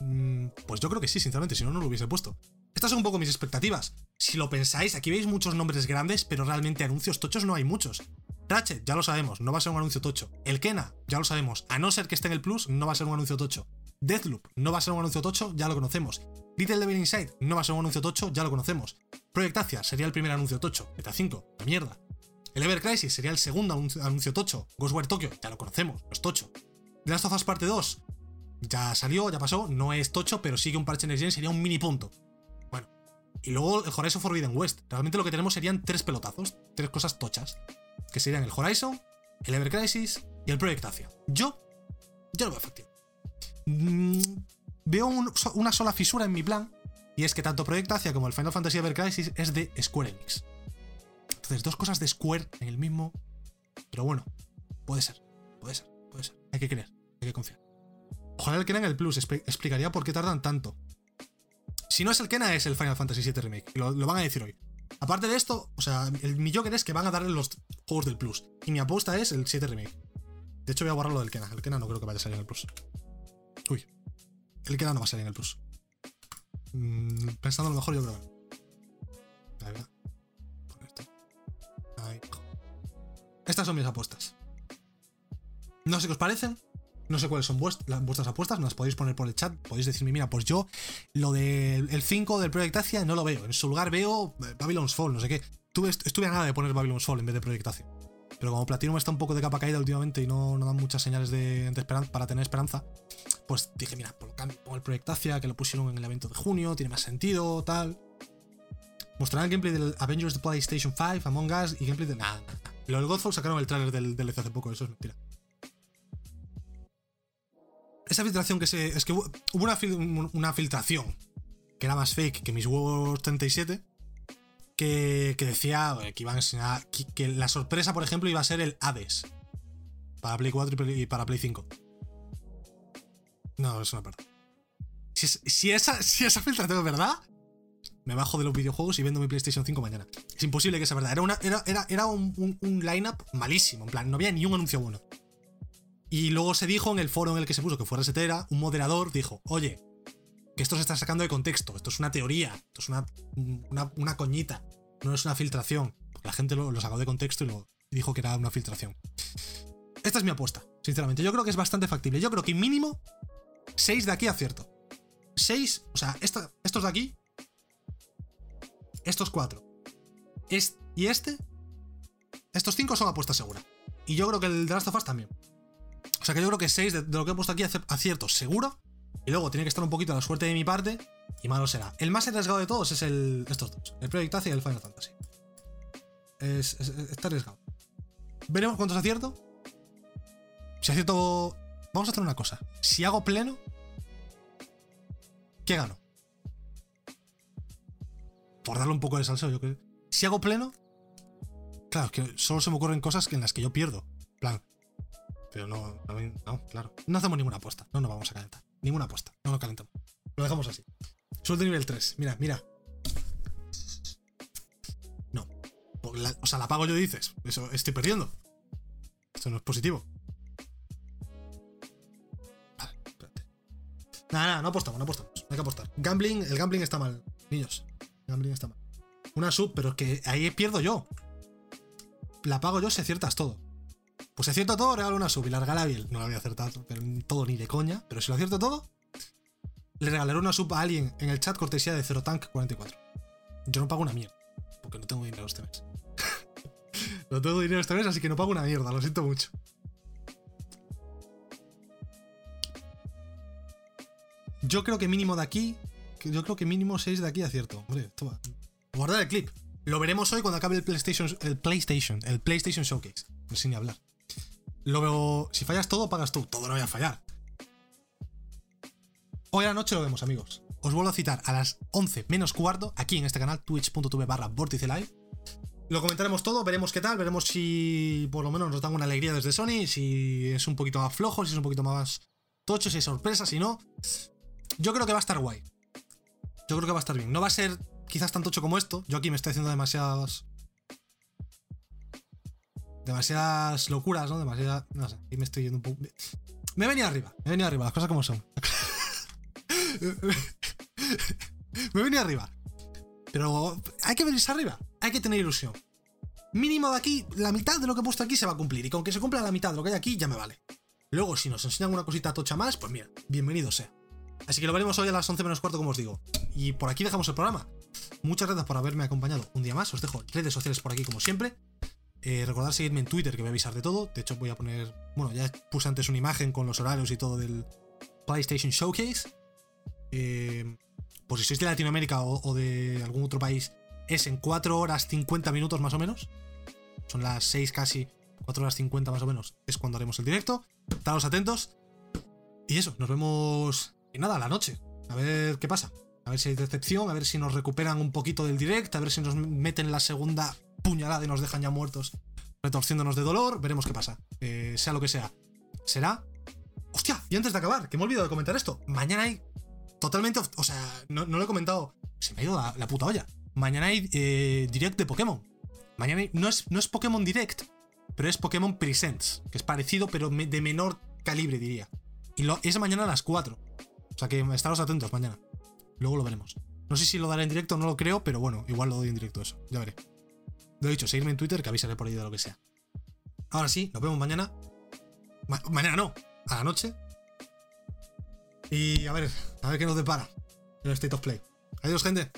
Mm, pues yo creo que sí, sinceramente, si no, no lo hubiese puesto. Estas son un poco mis expectativas. Si lo pensáis, aquí veis muchos nombres grandes, pero realmente anuncios tochos no hay muchos. Ratchet, ya lo sabemos, no va a ser un anuncio tocho. El Kena, ya lo sabemos, a no ser que esté en el Plus, no va a ser un anuncio tocho. Deathloop, no va a ser un anuncio tocho, ya lo conocemos. Little Devil Inside, no va a ser un anuncio tocho, ya lo conocemos. Project Asia sería el primer anuncio tocho. Meta 5, la mierda. El Ever Crisis sería el segundo anuncio, tocho. Ghostwire Tokyo, ya lo conocemos, no es tocho. The Last of Us Parte 2, ya salió, ya pasó, no es tocho, pero sigue un parche Next Gen, sería un mini punto. Bueno. Y luego el Horizon Forbidden West. Realmente lo que tenemos serían tres pelotazos, tres cosas tochas que serían el Horizon, el Ever Crisis y el Project Asia. Yo, yo lo veo efectivo. Mm, veo una sola fisura en mi plan, y es que tanto Project Asia como el Final Fantasy Ever Crisis es de Square Enix. Entonces, dos cosas de Square en el mismo. Pero bueno, puede ser, puede ser, puede ser. Hay que creer, hay que confiar. Ojalá el Kena en el Plus explicaría por qué tardan tanto. Si no es el Kena, es el Final Fantasy VII Remake. Lo, lo van a decir hoy. Aparte de esto, o sea, el, mi Joker es que van a darle los juegos del Plus. Y mi apuesta es el 7 Remake. De hecho, voy a borrar lo del Kena. El Kena no creo que vaya a salir en el Plus. Uy. El Kena no va a salir en el Plus. Mm, pensando lo mejor, yo creo que esto. Ahí. Estas son mis apuestas. No sé qué os parecen. No sé cuáles son vuestras apuestas, no las podéis poner por el chat. Podéis decirme, mira, pues yo lo del 5 del Project Asia no lo veo. En su lugar veo eh, Babylon's Fall, no sé qué. estuve a nada de poner Babylon's Fall en vez de Project Asia. Pero como Platinum está un poco de capa caída últimamente y no, no dan muchas señales de, para tener esperanza, pues dije, mira, por lo cambio, pongo el Project Asia, que lo pusieron en el evento de junio, tiene más sentido, tal. Mostrarán gameplay del Avengers de PlayStation 5, Among Us y gameplay de. Nada, nada. Lo del Godfall sacaron el trailer del DLC hace poco, eso es mentira esa filtración que se. Es que hubo una, filtración que era más fake que mis huevos 37. Que, que decía que iban a enseñar. Que, la sorpresa, por ejemplo, iba a ser el Hades. Para Play 4 y para Play 5. No, es una verdad. Si, esa, si esa filtración es verdad, me bajo de los videojuegos y vendo mi PlayStation 5 mañana. Es imposible que sea verdad. Era, una, era, era, era un, line-up malísimo. En plan, no había ni un anuncio bueno. Y luego se dijo en el foro en el que se puso que fuera setera, un moderador dijo, oye, que esto se está sacando de contexto, esto es una teoría, esto es una, una, coñita, no es una filtración. la gente lo, sacó de contexto y, lo, dijo que era una filtración. Esta es mi apuesta, sinceramente. Yo creo que es bastante factible. Yo creo que mínimo 6 de aquí acierto. 6, o sea, estos de aquí, estos 4, y este, estos 5 son apuestas seguras. Y yo creo que el de Last of Us también. O sea que yo creo que 6 de, lo que he puesto aquí acierto seguro. Y luego tiene que estar un poquito la suerte de mi parte. Y malo será. El más arriesgado de todos es el, estos dos. El Project Asia y el Final Fantasy. Es, está arriesgado. Veremos cuántos acierto. Si acierto... Vamos a hacer una cosa. Si hago pleno... ¿Qué gano? Por darle un poco de salseo, yo creo. Si hago pleno... Claro, es que solo se me ocurren cosas en las que yo pierdo. plan, pero no, no, claro. No hacemos ninguna apuesta. No nos vamos a calentar. Ninguna apuesta. No nos calentamos. Lo dejamos así. Sueldo nivel 3. Mira, mira. No. o sea, la pago yo, dices. Eso estoy perdiendo. Esto no es positivo. Nada, no apostamos, no apostamos. hay que apostar. Gambling, el gambling está mal. Niños. gambling está mal. Una sub, pero es que ahí pierdo yo. La pago yo si aciertas todo. Pues si acierto todo, regalo una sub y la regala bien. No la voy a acertar pero todo ni de coña. Pero si lo acierto todo, le regalaré una sub a alguien en el chat cortesía de Zero Tank 44. Yo no pago una mierda. Porque no tengo dinero este mes. [laughs] no tengo dinero este mes, así que no pago una mierda. Lo siento mucho. Yo creo que mínimo de aquí. Yo creo que mínimo 6 de aquí acierto. Hombre, toma. Guardar el clip. Lo veremos hoy cuando acabe el PlayStation, el PlayStation, el PlayStation Showcase. Sé ni hablar. Lo veo. Si fallas todo, pagas tú. Todo no voy a fallar. Hoy a la noche lo vemos, amigos. Os vuelvo a citar a las 11 menos cuarto aquí en este canal, twitch.tv barra Live. Lo comentaremos todo, veremos qué tal, veremos si por lo menos nos dan una alegría desde Sony, si es un poquito más flojo, si es un poquito más tocho, si hay sorpresa, si no. Yo creo que va a estar guay. Yo creo que va a estar bien. No va a ser quizás tan tocho como esto. Yo aquí me estoy haciendo demasiadas demasiadas locuras, ¿no? Demasiadas. No sé, ahí me estoy yendo un poco. Me he venido arriba, me he venido arriba, las cosas como son. [laughs] me he venido arriba. Pero hay que venirse arriba, hay que tener ilusión. mínimo de aquí, la mitad de lo que he puesto aquí se va a cumplir. Y con que se cumpla la mitad de lo que hay aquí, ya me vale. Luego, si nos enseñan una cosita tocha más, pues mira, bienvenido sea. Así que lo veremos hoy a las 11 menos cuarto, como os digo. Y por aquí dejamos el programa. Muchas gracias por haberme acompañado un día más. Os dejo redes sociales por aquí, como siempre. Eh, recordad seguirme en Twitter, que voy a avisar de todo. De hecho, voy a poner. Bueno, ya puse antes una imagen con los horarios y todo del PlayStation Showcase. Eh, por si sois de Latinoamérica o, de algún otro país, es en 4 horas 50 minutos más o menos. Son las 6 casi, 4 horas 50 más o menos. Es cuando haremos el directo. Estados atentos. Y eso, nos vemos. Y nada, a la noche. A ver qué pasa. A ver si hay decepción, a ver si nos recuperan un poquito del direct, a ver si nos meten la segunda puñalada y nos dejan ya muertos, retorciéndonos de dolor. Veremos qué pasa. Eh, sea lo que sea. Será. ¡Hostia! Y antes de acabar, que me he olvidado de comentar esto. Mañana hay. Totalmente. O sea, no, lo he comentado. Se me ha ido la, puta olla. Mañana hay eh, direct de Pokémon. Mañana no, es, no es Pokémon Direct, pero es Pokémon Presents, que es parecido, pero de menor calibre, diría. Y es mañana a las 4. O sea que estaros atentos mañana. Luego lo veremos. No sé si lo daré en directo, no lo creo, pero bueno, igual lo doy en directo eso. Ya veré. Lo he dicho, seguirme en Twitter que avisaré por ahí de lo que sea. Ahora sí, nos vemos mañana. mañana no, a la noche. Y a ver, a ver qué nos depara el State of Play. Adiós, gente.